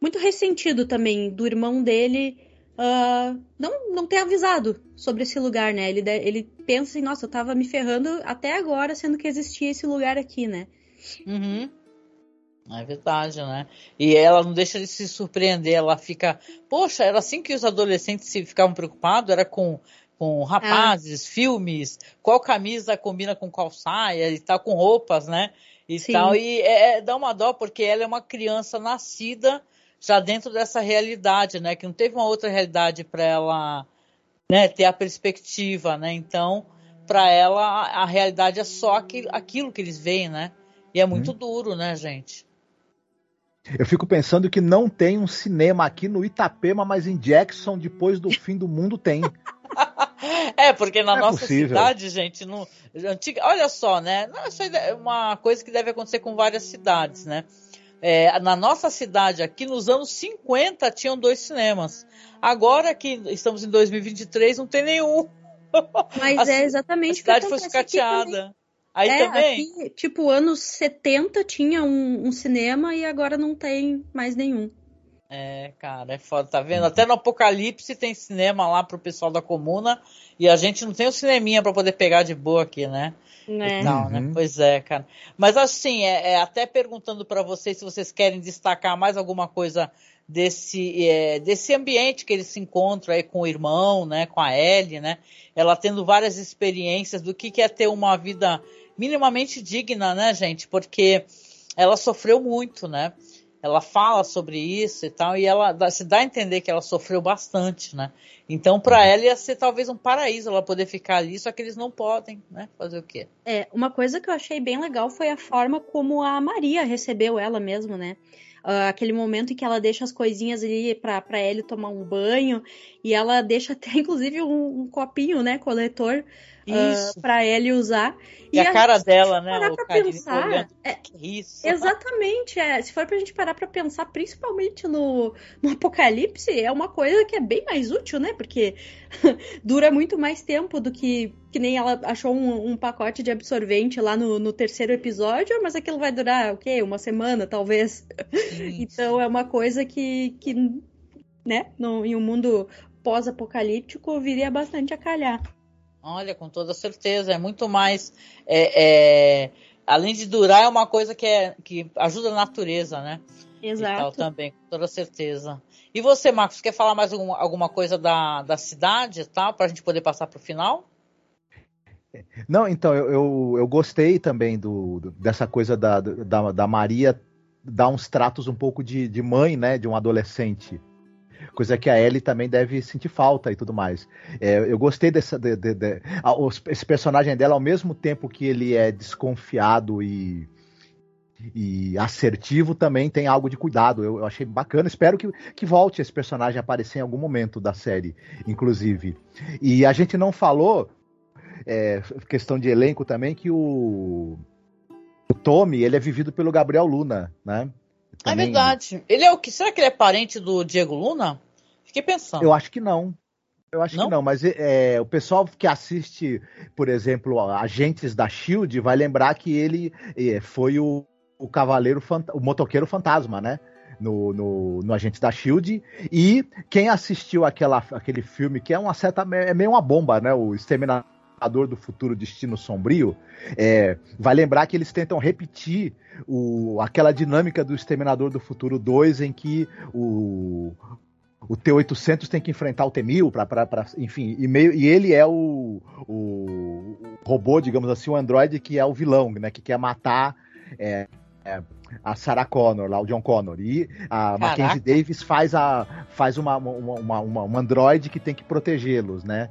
muito ressentido também do irmão dele uh, não, não ter avisado sobre esse lugar, né? Ele, ele pensa assim, nossa, eu tava me ferrando até agora, sendo que existia esse lugar aqui, né? Uhum. É verdade, né? E ela não deixa de se surpreender, ela fica, poxa, era assim que os adolescentes ficavam preocupados, era com, com rapazes, ah. filmes, qual camisa combina com qual saia e tal, com roupas, né? E Sim. tal, e é, é, dá uma dó, porque ela é uma criança nascida já dentro dessa realidade, né? Que não teve uma outra realidade para ela né, ter a perspectiva, né? Então, para ela a, a, realidade é só aquilo, aquilo, que eles veem, né? E é muito hum. duro, né, gente? Eu fico pensando que não tem um cinema aqui no Itapema, mas em Jackson, depois do fim do mundo, tem. <laughs> é, porque na é nossa é cidade, gente, no, antiga, olha só, né? Isso é uma coisa que deve acontecer com várias cidades, né? É, na nossa cidade aqui, nos anos 50, tinham dois cinemas. Agora que estamos em 2023, não tem nenhum. <laughs> Mas a, é exatamente a cidade foi sucateada. Aí é, também. Aqui, tipo, anos 70 tinha um, um, cinema e agora não tem mais nenhum. É, cara, é foda, tá vendo? Até no Apocalipse tem cinema lá pro pessoal da comuna e a gente não tem o um cineminha para poder pegar de boa aqui, né? Né? Não, né? Uhum. Pois é, cara. Mas assim, é, é até perguntando para vocês se vocês querem destacar mais alguma coisa desse, é, desse ambiente que ele se encontra aí com o irmão, né? Com a Ellie, né? Ela tendo várias experiências do que, que é ter uma vida minimamente digna, né, gente? Porque ela sofreu muito, né? Ela fala sobre isso e tal, e ela se dá a entender que ela sofreu bastante, né? Então, para uhum. ela ia ser talvez um paraíso ela poder ficar ali, só que eles não podem, né? Fazer o quê? É, uma coisa que eu achei bem legal foi a forma como a Maria recebeu ela mesmo, né? Uh, aquele momento em que ela deixa as coisinhas ali pra, pra Ellie tomar um banho, e ela deixa até, <laughs> inclusive, um, um copinho, né, coletor, uh, para ele usar. E, e a, a cara dela, né? Parar pra pensar, é, isso. Exatamente, é. Se for pra gente parar pra pensar, principalmente no, no Apocalipse, é uma coisa que é bem mais útil, né? Porque <laughs> dura muito mais tempo do que. Que nem ela achou um, um pacote de absorvente lá no, no, terceiro episódio, mas aquilo vai durar o quê? Uma semana, talvez. <laughs> então é uma coisa que, que né, no, em um mundo pós-apocalíptico viria bastante a calhar. Olha, com toda certeza. É muito mais. É, é, além de durar, é uma coisa que, é, que ajuda a natureza, né? Exato. também, com toda certeza. E você, Marcos, quer falar mais alguma, alguma coisa da, da cidade e tal, para a gente poder passar para o final? Não, então, eu, eu, eu gostei também do, do, dessa coisa da, da, da Maria dar uns tratos um pouco de, de mãe, né, de um adolescente coisa que a Ellie também deve sentir falta e tudo mais. É, eu gostei dessa. De, de, de, a, esse personagem dela, ao mesmo tempo que ele é desconfiado e, e assertivo, também tem algo de cuidado. Eu, eu, achei bacana. Espero que, que volte esse personagem a aparecer em algum momento da série, inclusive. E a gente não falou. É, questão de elenco também, que o, o Tommy, ele é vivido pelo Gabriel Luna, né? É também... É verdade. Ele é o que? Será que ele é parente do Diego Luna? Fiquei pensando. Eu acho que não. Eu acho não? que não, mas é, o pessoal que assiste, por exemplo, Agentes da Shield, vai lembrar que ele é, foi o, o cavaleiro, o motoqueiro fantasma, né? No, no, no Agentes da Shield. E quem assistiu aquela, aquele filme, que é uma certa. é meio uma bomba, né? O Exterminador do Futuro Destino Sombrio, é, vai lembrar que eles tentam repetir o, aquela dinâmica do Exterminador do Futuro 2, em que o, o T-800 tem que enfrentar o T-1000, para enfim, e, meio, e ele é o, o, robô, digamos assim, o androide que é o vilão, né, que quer matar é, é, a Sarah Connor, lá, o John Connor. E a Caraca. Mackenzie Davis faz, a, faz uma, uma, uma, uma, um androide que tem que protegê-los, né?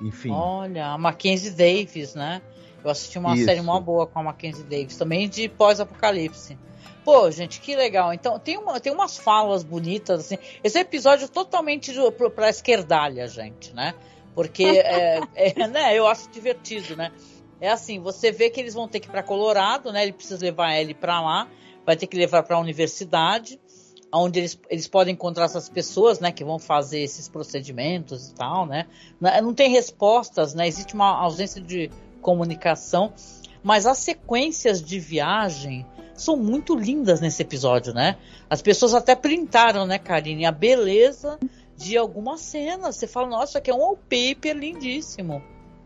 Enfim. Olha, a Mackenzie Davis, né? Eu assisti uma Isso. série mó boa com a Mackenzie Davis, também de pós-apocalipse. Pô, gente, que legal. Então, tem, uma, tem umas falas bonitas, assim. Esse episódio é totalmente pra esquerdalha, gente, né? Porque, é, é, <laughs> né, eu acho divertido, né? É assim, você vê que eles vão ter que ir pra Colorado, né? Ele precisa levar ele pra lá, vai ter que levar pra universidade onde eles, eles podem encontrar essas pessoas, né, que vão fazer esses procedimentos e tal, né? Não tem respostas, né? Existe uma ausência de comunicação, mas as sequências de viagem são muito lindas nesse episódio, né? As pessoas até printaram, né, Karine, a beleza de algumas cenas. Você fala, nossa, aqui é um wallpaper lindíssimo.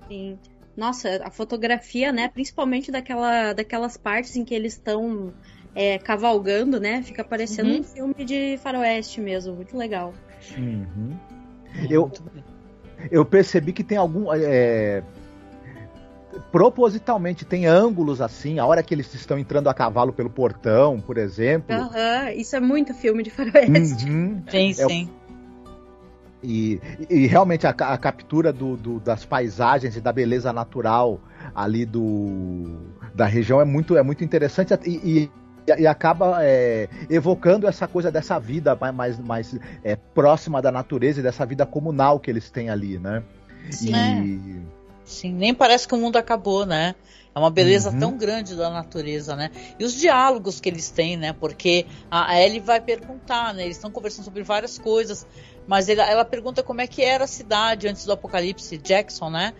Sim. Nossa, a fotografia, né, principalmente daquela, daquelas partes em que eles estão é, cavalgando, né? Fica parecendo uhum. um filme de faroeste mesmo, muito legal. Uhum. Eu, eu percebi que tem algum. É, propositalmente tem ângulos assim, a hora que eles estão entrando a cavalo pelo portão, por exemplo. Uhum, isso é muito filme de faroeste. Uhum. Sim, é, sim. E, e realmente a, a captura do, do, das paisagens e da beleza natural ali do, da região é muito, é muito interessante e, e, e acaba é, evocando essa coisa dessa vida mais, mais é, próxima da natureza e dessa vida comunal que eles têm ali, né? Sim, e... é. Sim nem parece que o mundo acabou, né? É uma beleza uhum. tão grande da natureza, né? E os diálogos que eles têm, né? Porque a Ellie vai perguntar, né? Eles estão conversando sobre várias coisas, mas ela, ela pergunta como é que era a cidade antes do apocalipse, Jackson, né?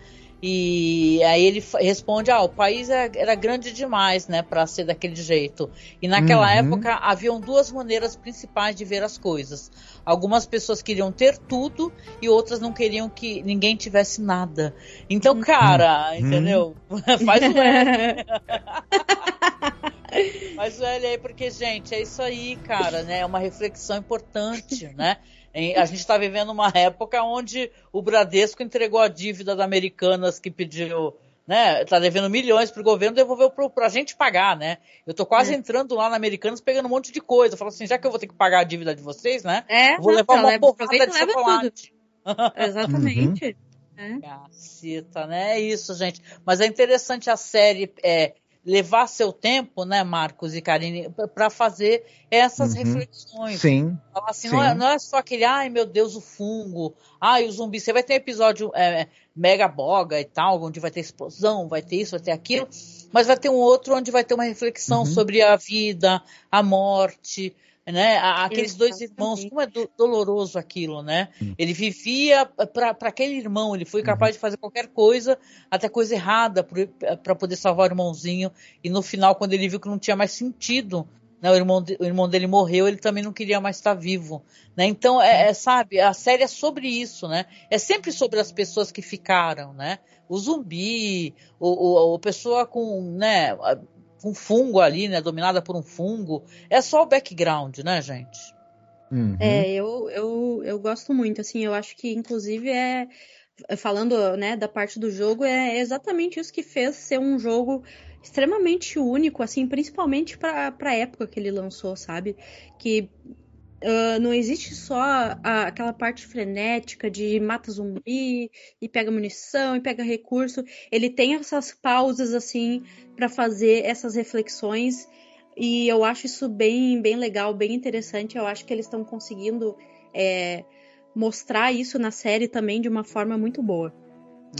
E aí ele responde: ah, o país era, era grande demais, né, para ser daquele jeito. E naquela uhum. época haviam duas maneiras principais de ver as coisas. Algumas pessoas queriam ter tudo e outras não queriam que ninguém tivesse nada. Então, cara, uhum. entendeu? <laughs> Faz o L. <laughs> Faz o L aí, porque, gente, é isso aí, cara, né? É uma reflexão importante, né? A gente está vivendo uma época onde o Bradesco entregou a dívida das Americanas que pediu, né? Está devendo milhões para o governo, devolveu para a gente pagar, né? Eu estou quase é. entrando lá na Americanas pegando um monte de coisa. Falo assim, já que eu vou ter que pagar a dívida de vocês, né? É, vou levar uma porrada de chocolate. <laughs> Exatamente. Uhum. É. Caceta, né? É isso, gente. Mas é interessante a série é, levar seu tempo, né, Marcos e Karine, para fazer essas uhum. reflexões. Sim. Assim, sim. Não, é, não, é, só aquele, ai meu Deus, o fungo, ai o zumbi. Você vai ter episódio é, mega boga e tal, onde vai ter explosão, vai ter isso, vai ter aquilo, mas vai ter um outro onde vai ter uma reflexão uhum. sobre a vida, a morte, né? Aqueles Exatamente. dois irmãos, como é do, doloroso aquilo, né? Hum. Ele vivia para aquele irmão, ele foi capaz uhum. de fazer qualquer coisa, até coisa errada, para poder salvar o irmãozinho. E no final, quando ele viu que não tinha mais sentido, né? o, irmão, o irmão dele morreu, ele também não queria mais estar vivo. Né? Então, é, é, sabe, a série é sobre isso, né? É sempre sobre as pessoas que ficaram, né? O zumbi, o, o, a pessoa com, né? Um fungo ali, né? Dominada por um fungo. É só o background, né, gente? Uhum. É, eu, eu, eu gosto muito, assim, eu acho que inclusive é falando né, da parte do jogo, é exatamente isso que fez ser um jogo extremamente único, assim, principalmente para a época que ele lançou, sabe? Que Uh, não existe só a, aquela parte frenética de mata zumbi e pega munição e pega recurso. Ele tem essas pausas assim para fazer essas reflexões e eu acho isso bem, bem legal, bem interessante. Eu acho que eles estão conseguindo é, mostrar isso na série também de uma forma muito boa.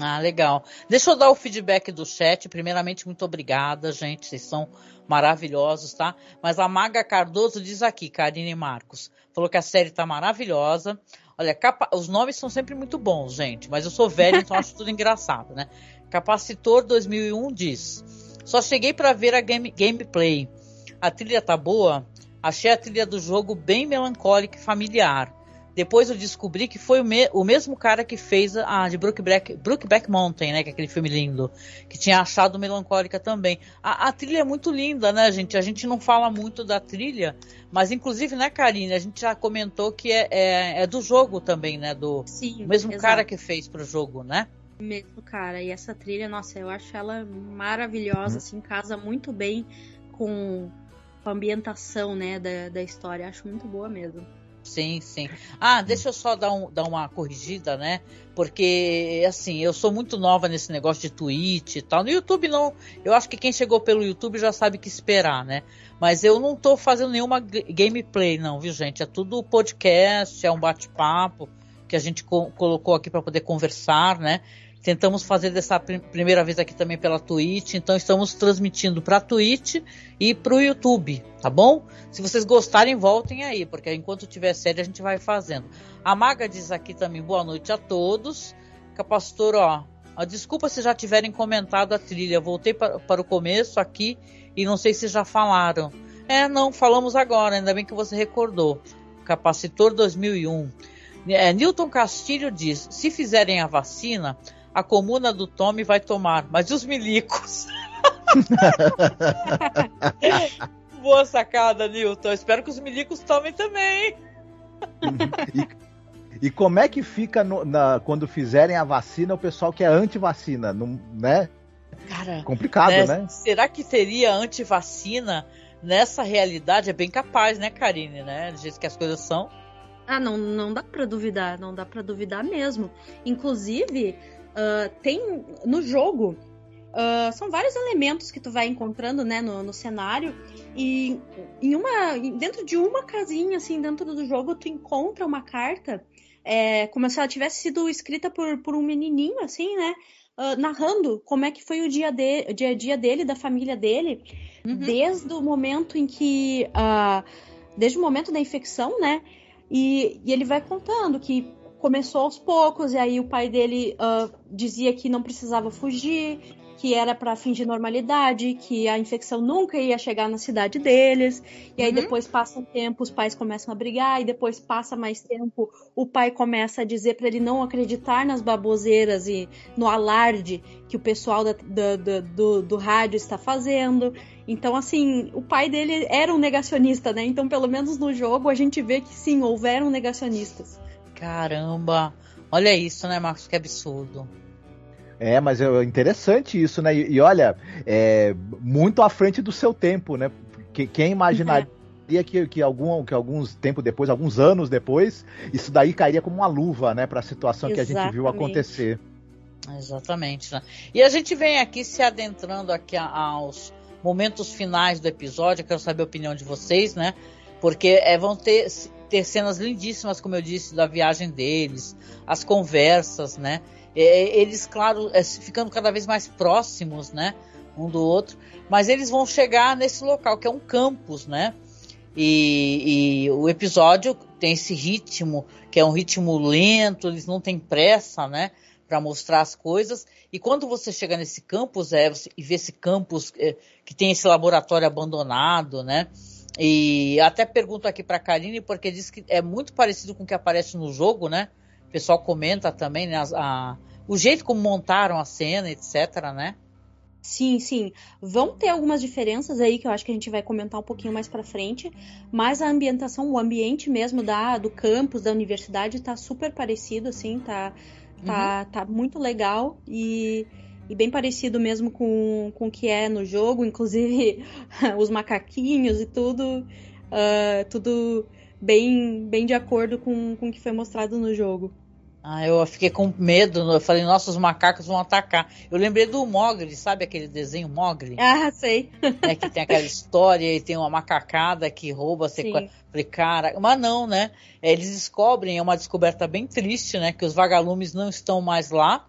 Ah, legal. Deixa eu dar o feedback do chat. Primeiramente, muito obrigada, gente. Vocês são maravilhosos, tá? Mas a Maga Cardoso diz aqui, Karine Marcos, falou que a série tá maravilhosa. Olha, capa... os nomes são sempre muito bons, gente, mas eu sou velho, então acho tudo <laughs> engraçado, né? Capacitor 2001 diz: Só cheguei para ver a game... gameplay. A trilha tá boa? Achei a trilha do jogo bem melancólica e familiar. Depois eu descobri que foi o, me o mesmo cara que fez a de Brookback, Brookback Mountain, né? Que é aquele filme lindo. Que tinha achado Melancólica também. A, a, trilha é muito linda, né, gente? A gente não fala muito da trilha, mas inclusive, né, Karine? A gente já comentou que é, é, é do jogo também, né? Do Sim, o mesmo exato. cara que fez pro jogo, né? Mesmo cara. E essa trilha, nossa, eu acho ela maravilhosa, hum. assim, casa muito bem com a ambientação, né, da, da história. Acho muito boa mesmo. Sim, sim. Ah, deixa eu só dar, um, dar uma corrigida, né? Porque, assim, eu sou muito nova nesse negócio de Twitch e tal. No YouTube não. Eu acho que quem chegou pelo YouTube já sabe que esperar, né? Mas eu não tô fazendo nenhuma gameplay, não, viu, gente? É tudo podcast, é um bate-papo que a gente co colocou aqui para poder conversar, né? Tentamos fazer dessa primeira vez aqui também pela Twitch, então estamos transmitindo para Twitch e para o YouTube, tá bom? Se vocês gostarem, voltem aí, porque enquanto tiver série a gente vai fazendo. A Maga diz aqui também boa noite a todos. Capacitor, ó, ó desculpa se já tiverem comentado a trilha, voltei para, para o começo aqui e não sei se já falaram. É, não, falamos agora, ainda bem que você recordou. Capacitor 2001. É, Newton Castilho diz: se fizerem a vacina, a comuna do Tommy vai tomar, mas e os milicos? <laughs> Boa sacada, Newton. Espero que os milicos tomem também. e, e, como é que fica no, na, quando fizerem a vacina o pessoal que é anti-vacina, né? Cara, complicado, né? né? Será que teria anti-vacina nessa realidade? É bem capaz, né, Karine, né? Do jeito que as coisas são. Ah, não, não dá para duvidar, não dá para duvidar mesmo. Inclusive, uh, tem no jogo Uh, são vários elementos que tu vai encontrando, né, no, no, cenário. E em uma, dentro de uma casinha, assim, dentro do jogo, tu encontra uma carta, é, como se ela tivesse sido escrita por, por um menininho, assim, né, uh, narrando como é que foi o dia, de, o dia a dia dele, da família dele, uhum. desde o momento em que, uh, desde o momento da infecção, né, e, e ele vai contando que começou aos poucos, e aí o pai dele uh, dizia que não precisava fugir, que era para fingir normalidade, que a infecção nunca ia chegar na cidade deles. E aí uhum. depois passa um tempo, os pais começam a brigar e depois passa mais tempo, o pai começa a dizer para ele não acreditar nas baboseiras e no alarde que o pessoal da, da, da, do, do rádio está fazendo. Então, assim, o pai dele era um negacionista, né? Então, pelo menos no jogo, a gente vê que sim, houveram negacionistas. Caramba! Olha isso, né, Marcos? Que absurdo. É, mas é interessante isso, né? E, e olha, é muito à frente do seu tempo, né? Que, quem imaginaria é. que, que, algum, que alguns tempo depois, alguns anos depois, isso daí cairia como uma luva, né, para a situação Exatamente. que a gente viu acontecer. Exatamente. Né? E a gente vem aqui se adentrando aqui aos momentos finais do episódio. Eu quero saber a opinião de vocês, né? Porque é, vão ter, ter cenas lindíssimas, como eu disse, da viagem deles, as conversas, né? Eles, claro, é, ficando cada vez mais próximos, né? Um do outro. Mas eles vão chegar nesse local, que é um campus, né? E, e, o episódio tem esse ritmo, que é um ritmo lento, eles não têm pressa, né? Para mostrar as coisas. E quando você chega nesse campus é, e vê esse campus é, que tem esse laboratório abandonado, né? E até pergunto aqui para a Karine, porque diz que é muito parecido com o que aparece no jogo, né? O pessoal comenta também, né? A, o jeito como montaram a cena, etc, né? Sim, sim. Vão ter algumas diferenças aí que eu acho que a gente vai comentar um pouquinho mais para frente, mas a ambientação, o ambiente mesmo da do campus, da universidade tá super parecido assim, tá tá, uhum. tá muito legal e, e bem parecido mesmo com, com o que é no jogo, inclusive <laughs> os macaquinhos e tudo, uh, tudo bem, bem de acordo com, com o que foi mostrado no jogo. Ah, eu fiquei com medo. Eu falei, nossa, os macacos vão atacar. Eu lembrei do Mogli, sabe aquele desenho Mogli? Ah, sei. É que tem aquela história e tem uma macacada que rouba. Você... Falei, cara, mas não, né? É, eles descobrem, é uma descoberta bem triste, né? Que os vagalumes não estão mais lá,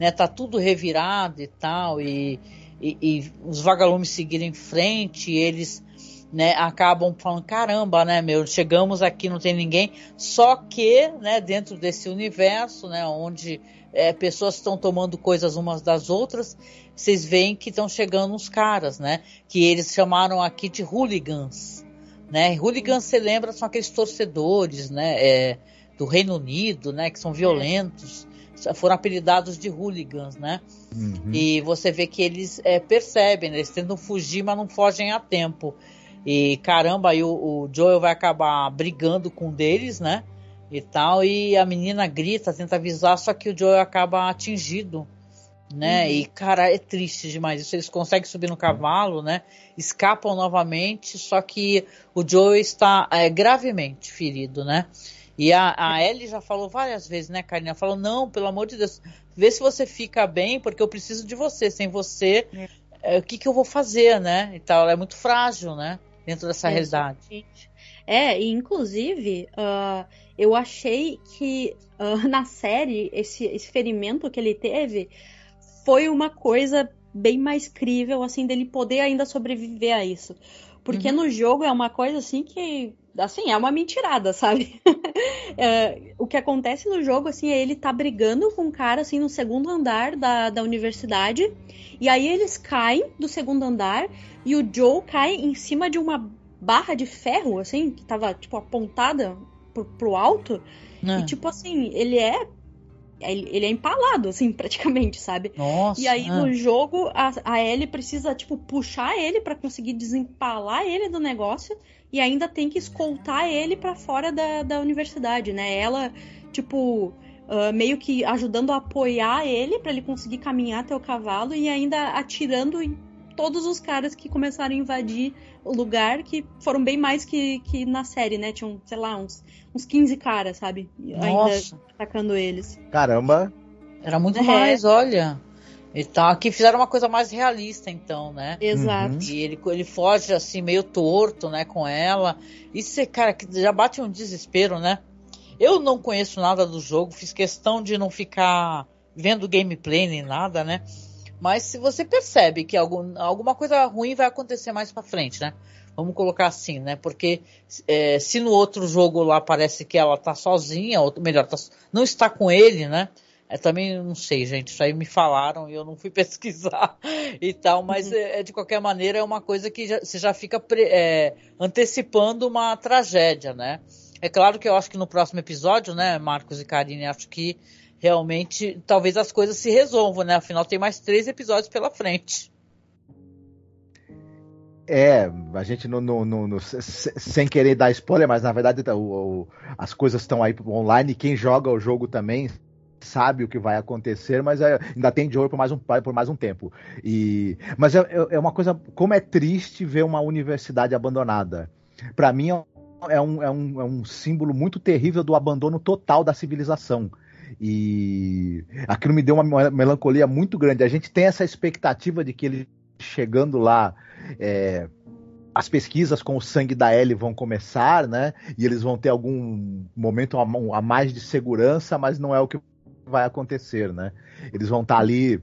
né? Tá tudo revirado e tal. E, e, e os vagalumes seguirem em frente, eles né, acabam falando, caramba, né, meu, chegamos aqui, não tem ninguém. Só que, né, dentro desse universo, né, onde é, pessoas estão tomando coisas umas das outras, vocês veem que estão chegando uns caras, né, que eles chamaram aqui de hooligans, né. Hooligans, você lembra, são aqueles torcedores, né, é, do Reino Unido, né, que são violentos foram apelidados de hooligans, né? Uhum. E você vê que eles é, percebem, né? eles tentam fugir, mas não fogem a tempo. E caramba, aí o, o Joel vai acabar brigando com um deles, né? E tal, e a menina grita, tenta avisar, só que o Joel acaba atingido, né? Uhum. E cara, é triste demais isso. Eles conseguem subir no cavalo, né? Escapam novamente, só que o Joel está é, gravemente ferido, né? E a, a Ellie já falou várias vezes, né, Karina? Falou, não, pelo amor de Deus, vê se você fica bem, porque eu preciso de você. Sem você, é. O que, que eu vou fazer, né? E tal, ela é muito frágil, né? dentro dessa é, realidade. É, e inclusive, uh, eu achei que uh, <laughs> na série, esse, esse ferimento que ele teve foi uma coisa bem mais crível, assim, dele poder ainda sobreviver a isso. Porque uhum. no jogo é uma coisa assim que. Assim, é uma mentirada, <laughs> sabe? é, o que acontece no jogo, assim, é ele tá brigando com um cara, assim, no segundo andar da, da universidade. E aí eles caem do segundo andar e o Joe cai em cima de uma barra de ferro, assim, que tava, tipo, apontada pro, pro alto. É. E, tipo assim, ele é ele é empalado, assim, <laughs> praticamente, sabe? Nossa. E aí é. no jogo a, a Ellie precisa, tipo, puxar ele para conseguir desempalar ele do negócio e ainda tem que escoltar ele para fora da, da universidade, né? Ela, tipo, uh, meio que ajudando a apoiar ele para ele conseguir caminhar até o cavalo e ainda atirando todos os caras que começaram a invadir o lugar, que foram bem mais que, que na série, né? Tinham, sei lá, uns, uns 15 caras, sabe? Nossa. Ainda atacando eles. Caramba! Era muito É. mais, olha. Então, aqui fizeram uma coisa mais realista, então, né? Exato. Uhum. E ele, ele foge assim, meio torto, né, com ela. Isso, é, cara, que já bate um desespero, né? Eu não conheço nada do jogo, fiz questão de não ficar vendo gameplay nem nada, né? Mas se você percebe que algum, alguma coisa ruim vai acontecer mais pra frente, né? Vamos colocar assim, né? Porque é, se no outro jogo lá parece que ela tá sozinha, ou melhor, tá- não está com ele, né? É, também não sei, gente. Isso aí me falaram e eu não fui <laughs> pesquisar e tal, mas é, de qualquer maneira é uma coisa que já- você já fica pre- é, antecipando uma tragédia, né? É claro que eu acho que no próximo episódio, né, Marcos e Karine, acho que realmente talvez as coisas se resolvam, né? Afinal, tem mais três episódios pela frente. É, a gente não, não- não- não- se- se- sem querer dar spoiler, mas na verdade tá, o- o- as coisas estão aí online. Quem joga o jogo também sabe o que vai acontecer, mas é, ainda tem de olho por mais um, por mais um tempo. E, mas é, é- é uma coisa, como é triste ver uma universidade abandonada. Para mim é um, é, um, é um símbolo muito terrível do abandono total da civilização. E aquilo me deu uma melancolia muito grande. A gente tem essa expectativa de que ele chegando lá é, as pesquisas com o sangue da Ellie vão começar, né? E eles vão ter algum momento a, mais de segurança, mas não é o que vai acontecer, né? Eles vão estar ali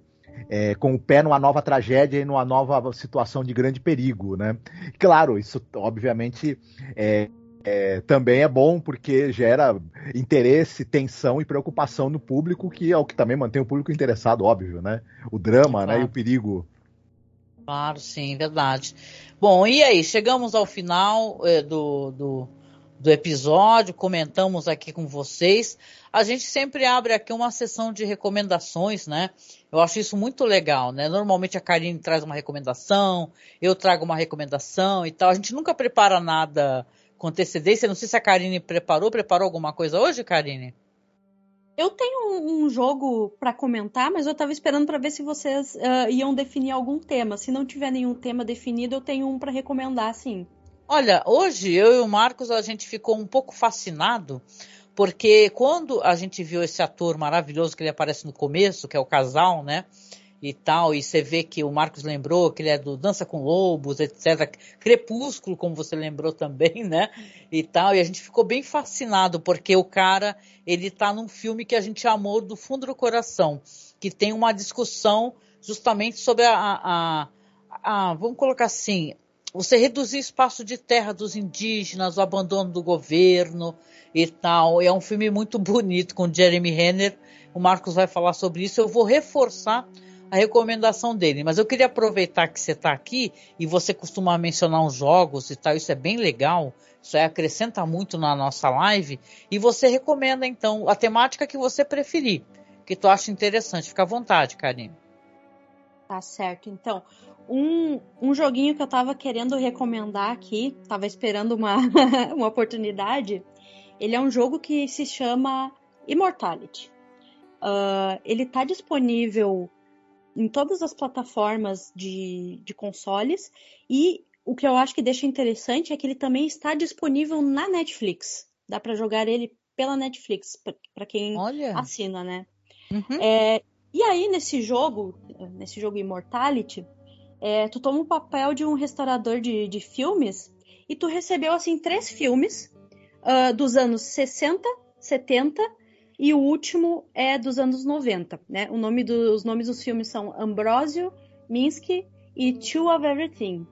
é, com o pé numa nova tragédia e numa nova situação de grande perigo, né? Claro, isso obviamente é, é, também é bom porque gera interesse, tensão e preocupação no público, que é o que também mantém o público interessado, óbvio, né? O drama, Claro. né? E o perigo. Claro, sim, verdade. Bom, e aí, chegamos ao final eh, do, do, do episódio, comentamos aqui com vocês. A gente sempre abre aqui uma sessão de recomendações, né? Eu acho isso muito legal, né? Normalmente a Karine traz uma recomendação, eu trago uma recomendação e tal. A gente nunca prepara nada com antecedência. Não sei se a Karine preparou. Preparou alguma coisa hoje, Karine? Eu tenho um, jogo pra comentar, mas eu tava esperando pra ver se vocês ah, iam definir algum tema. Se não tiver nenhum tema definido, eu tenho um pra recomendar, sim. Olha, hoje eu e o Marcos a gente ficou um pouco fascinado, porque quando a gente viu esse ator maravilhoso que ele aparece no começo, que é o casal, né? E tal, e você vê que o Marcos lembrou que ele é do Dança com Lobos, etc. Crepúsculo, como você lembrou também, né? E tal, e a gente ficou bem fascinado, porque o cara, ele tá num filme que a gente amou do fundo do coração, que tem uma discussão justamente sobre a, a, a, a vamos colocar assim, você reduzir espaço de terra dos indígenas, o abandono do governo e tal. É um filme muito bonito com Jeremy Renner. O Marcos vai falar sobre isso. Eu vou reforçar a recomendação dele, mas eu queria aproveitar que você está aqui e você costuma mencionar os jogos e tal. Isso é bem legal. Isso aí acrescenta muito na nossa live. E você recomenda então a temática que você preferir, que tu acha interessante. Fica à vontade, Karine. Tá certo. Então, um, um joguinho que eu tava querendo recomendar aqui, tava esperando uma, <laughs> uma oportunidade. Ele é um jogo que se chama Immortality. Uh, ele tá disponível em todas as plataformas de, de consoles e o que eu acho que deixa interessante é que ele também está disponível na Netflix. Dá para jogar ele pela Netflix, para quem Olha. assina, né? Uhum. É, e aí, nesse jogo, nesse jogo Immortality, é, tu toma o papel de um restaurador de, de filmes e tu recebeu, assim, três filmes uh, dos anos 60, 70 e o último é dos anos 90, né? O nome do, os nomes dos filmes são Ambrosio, Minsky e Two of Everything.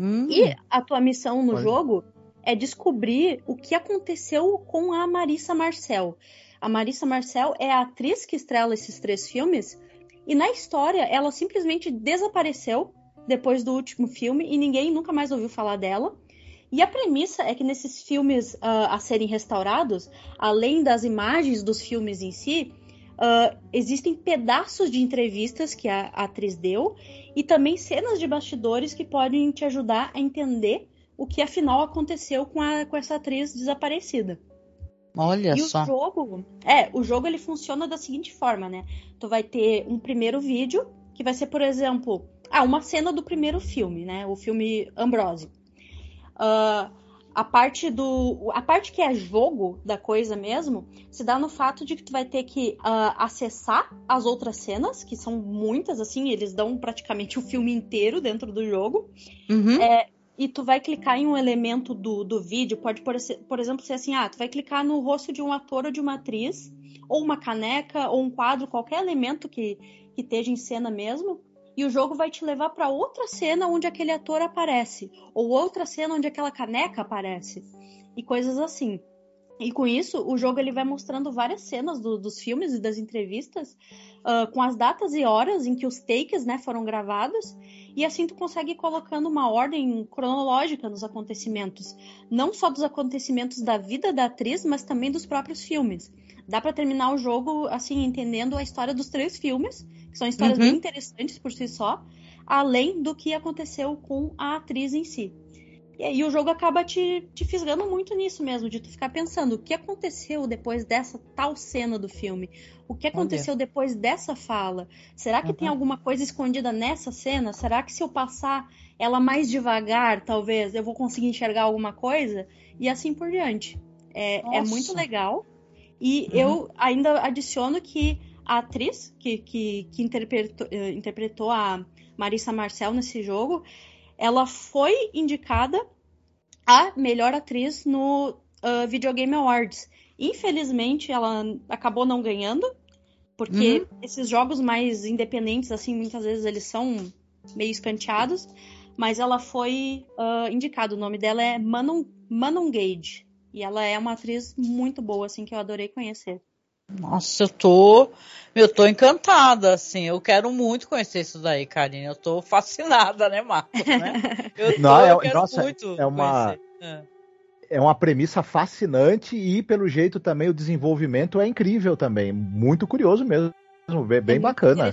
Hum. E a tua missão no Olha. jogo é descobrir o que aconteceu com a Marissa Marcel. A Marissa Marcel é a atriz que estrela esses três filmes e na história ela simplesmente desapareceu depois do último filme e ninguém nunca mais ouviu falar dela. E a premissa é que nesses filmes uh, a serem restaurados, além das imagens dos filmes em si, uh, existem pedaços de entrevistas que a, a atriz deu e também cenas de bastidores que podem te ajudar a entender o que afinal aconteceu com, a, com essa atriz desaparecida. Olha e só. o jogo, é, o jogo ele funciona da seguinte forma, né? Tu vai ter um primeiro vídeo que vai ser, por exemplo, Ah, uma cena do primeiro filme, né? O filme Ambrose. Uh, a parte do. A parte que é jogo da coisa mesmo se dá no fato de que tu vai ter que uh, acessar as outras cenas, que são muitas, assim, eles dão praticamente o filme inteiro dentro do jogo. Uhum. É, e tu vai clicar em um elemento do, do vídeo, pode, por, por exemplo, ser assim: ah, tu vai clicar no rosto de um ator ou de uma atriz, ou uma caneca, ou um quadro, qualquer elemento que, que esteja em cena mesmo e o jogo vai te levar para outra cena onde aquele ator aparece, ou outra cena onde aquela caneca aparece, e coisas assim. E com isso, o jogo ele vai mostrando várias cenas do, dos filmes e das entrevistas, uh, com as datas e horas em que os takes né, foram gravados, e assim tu consegue ir colocando uma ordem cronológica nos acontecimentos, não só dos acontecimentos da vida da atriz, mas também dos próprios filmes. Dá para terminar o jogo assim entendendo a história dos três filmes que são histórias uhum. bem interessantes por si só, além do que aconteceu com a atriz em si. E aí o jogo acaba te, te fisgando muito nisso mesmo, de tu ficar pensando o que aconteceu depois dessa tal cena do filme? O que aconteceu depois dessa fala? Será que uhum. tem alguma coisa escondida nessa cena? Será que se eu passar ela mais devagar, talvez, eu vou conseguir enxergar alguma coisa? E assim por diante. É, é muito legal. E uhum. eu ainda adiciono que a atriz que, que, que interpretou, eh, interpretou a Marissa Marcel nesse jogo, ela foi indicada a melhor atriz no uh, Video Game Awards. Infelizmente, ela acabou não ganhando, porque uhum. esses jogos mais independentes, assim, muitas vezes eles são meio escanteados, mas ela foi uh, indicada. O nome dela é Manon, Manon Gage. E ela é uma atriz muito boa, assim, que eu adorei conhecer. Nossa, eu tô, eu tô encantada, assim, eu quero muito conhecer isso daí, Karine, eu tô fascinada, né, Marcos, né? <laughs> Eu, tô, Não, é, eu nossa, é uma é. é uma premissa fascinante e pelo jeito também o desenvolvimento é incrível também, muito curioso mesmo. Bem, bem é bacana.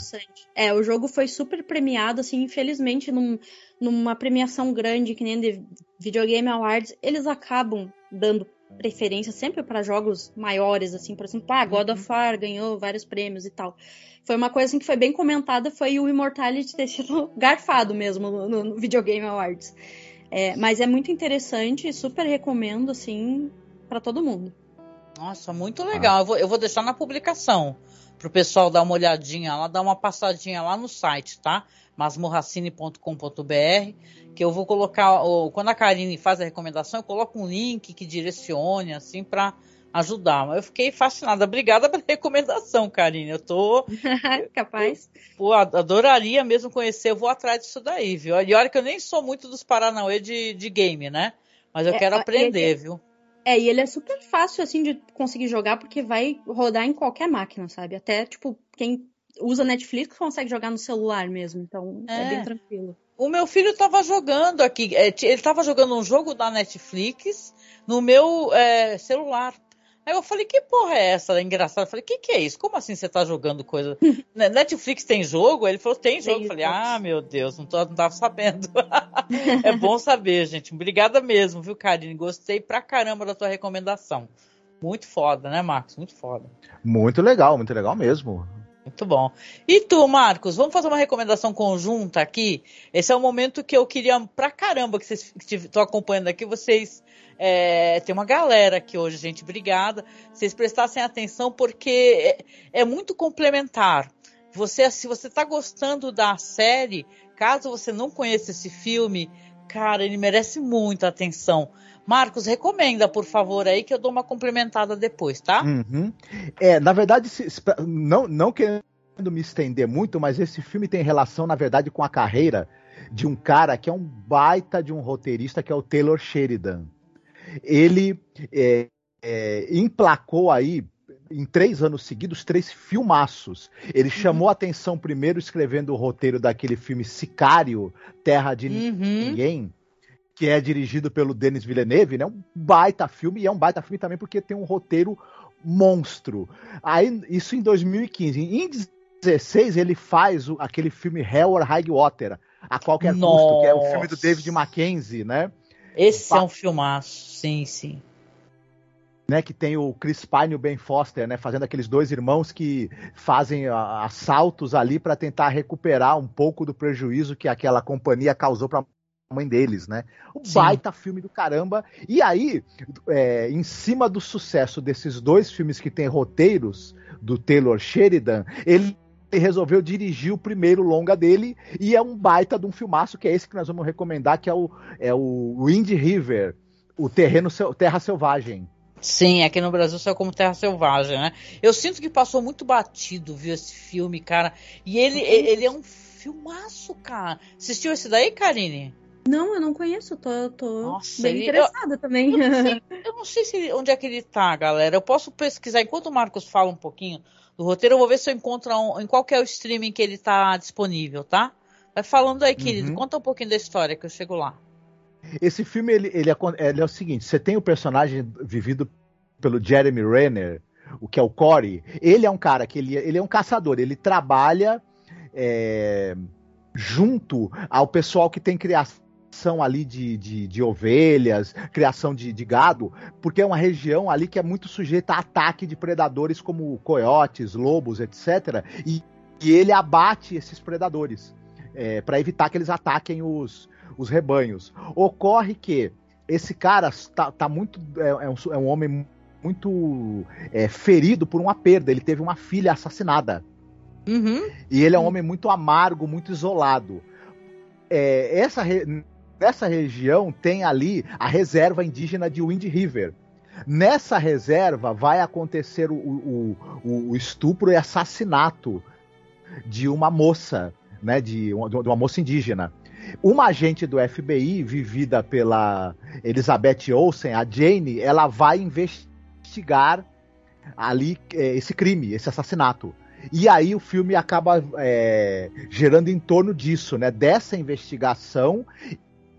É, o jogo foi super premiado, assim, infelizmente, num, numa premiação grande, que nem de Videogame Awards, eles acabam dando preferência sempre para jogos maiores, assim, por exemplo, ah, God of uhum. War ganhou vários prêmios e tal. Foi uma coisa assim, que foi bem comentada, foi o Immortality <laughs> ter sido garfado mesmo no, no Videogame Awards. É, mas é muito interessante, super recomendo, assim, para todo mundo. Nossa, muito legal. Eu, vou, eu vou deixar na publicação pro pessoal dar uma olhadinha lá, dar uma passadinha lá no site, tá? masmorracine.com.br, que eu vou colocar, quando a Karine faz a recomendação, eu coloco um link que direcione, assim, para ajudar. Eu fiquei fascinada. Obrigada pela <laughs> recomendação, Karine. Eu tô. <laughs> Capaz. Pô, adoraria mesmo conhecer. Eu vou atrás disso daí, viu? E olha que eu nem sou muito dos Paranauê de, de game, né? Mas eu é, quero aprender, viu? É, e ele é super fácil, assim, de conseguir jogar, porque vai rodar em qualquer máquina, sabe? Até, tipo, quem usa Netflix consegue jogar no celular mesmo, então é, é bem tranquilo. O meu filho estava jogando aqui, é, ele estava jogando um jogo da Netflix no meu é, celular. Aí eu falei, que porra é essa? É engraçado. Eu falei, que que é isso? Como assim você está jogando coisa? <laughs> Netflix tem jogo? Ele falou, tem jogo. eu falei, ah, meu Deus, não, tô, não tava <laughs> sabendo. <laughs> é bom saber, gente. Obrigada mesmo, viu, Karine? Gostei pra caramba da tua recomendação. Muito foda, né, Marcos? Muito foda. Muito legal, muito legal mesmo. Muito bom. E tu, Marcos, vamos fazer uma recomendação conjunta aqui? Esse é o momento que eu queria pra caramba que vocês estão acompanhando aqui, vocês é, tem uma galera aqui hoje, gente, obrigada. Vocês prestassem atenção porque é, é muito complementar. Você, se você está gostando da série, caso você não conheça esse filme, cara, ele merece muita atenção. Marcos, recomenda, por favor, aí que eu dou uma complementada depois, tá? Uhum. É, na verdade, se, não, não querendo me estender muito, mas esse filme tem relação, na verdade, com a carreira de um cara que é um baita de um roteirista, que é o Taylor Sheridan. Ele é, é, emplacou aí em três anos seguidos, três filmaços. Ele uhum. chamou a atenção primeiro escrevendo o roteiro daquele filme Sicário, Terra de uhum. Ninguém, que é dirigido pelo Denis Villeneuve, né? Um baita filme, e é um baita filme também porque tem um roteiro monstro. Aí, isso em 2015. Em 2016, ele faz o, aquele filme Hell or High Water, a qualquer Nossa. custo, que é o filme do David Mackenzie, né? Esse é um filmaço, sim, sim. Né, que tem o Chris Pine e o Ben Foster, né, fazendo aqueles dois irmãos que fazem a, assaltos ali para tentar recuperar um pouco do prejuízo que aquela companhia causou para a mãe deles, né? Um Sim. baita filme do caramba. E aí, é, em cima do sucesso desses dois filmes que tem roteiros do Taylor Sheridan, ele resolveu dirigir o primeiro longa dele e é um baita de um filmaço que é esse que nós vamos recomendar, que é o, é o Wind River, o terreno Terra Selvagem. Sim, aqui no Brasil saiu como Terra Selvagem, né? Eu sinto que passou muito batido, viu, esse filme, cara. E ele, ele é um filmaço, cara. Assistiu esse daí, Karine? Não, eu não conheço, tô, tô Nossa, bem ele, interessada eu, também. Eu não, sei, <laughs> eu não sei se, onde é que ele tá, galera. Eu posso pesquisar, enquanto o Marcos fala um pouquinho do roteiro, eu vou ver se eu encontro um, em qual é o streaming que ele tá disponível, tá? Vai falando aí, querido. Uhum. Conta um pouquinho da história que eu chego lá. Esse filme ele, ele, é, ele é o seguinte: você tem o personagem vivido pelo Jeremy Renner, o que é o Corey. Ele é um cara que ele, ele é um caçador, ele trabalha é, junto ao pessoal que tem criação ali de, de, de ovelhas, criação de, de, gado, porque é uma região ali que é muito sujeita a ataque de predadores como coiotes, lobos, etc. E, e ele abate esses predadores é, para evitar que eles ataquem os, os rebanhos. Ocorre que esse cara tá, tá muito. É, é, um, é, um, homem muito é, ferido por uma perda. Ele teve uma filha assassinada. Uhum. E ele é um homem muito amargo, muito isolado. É, essa, re, nessa região tem ali a reserva indígena de Wind River. Nessa reserva vai acontecer o, o, o, o estupro e assassinato de uma moça, né, de, de uma moça indígena. Uma agente do FBI, vivida pela Elizabeth Olsen, a Jane, ela vai investigar ali é, esse crime, esse assassinato. E aí o filme acaba é, gerando em torno disso, né? Dessa investigação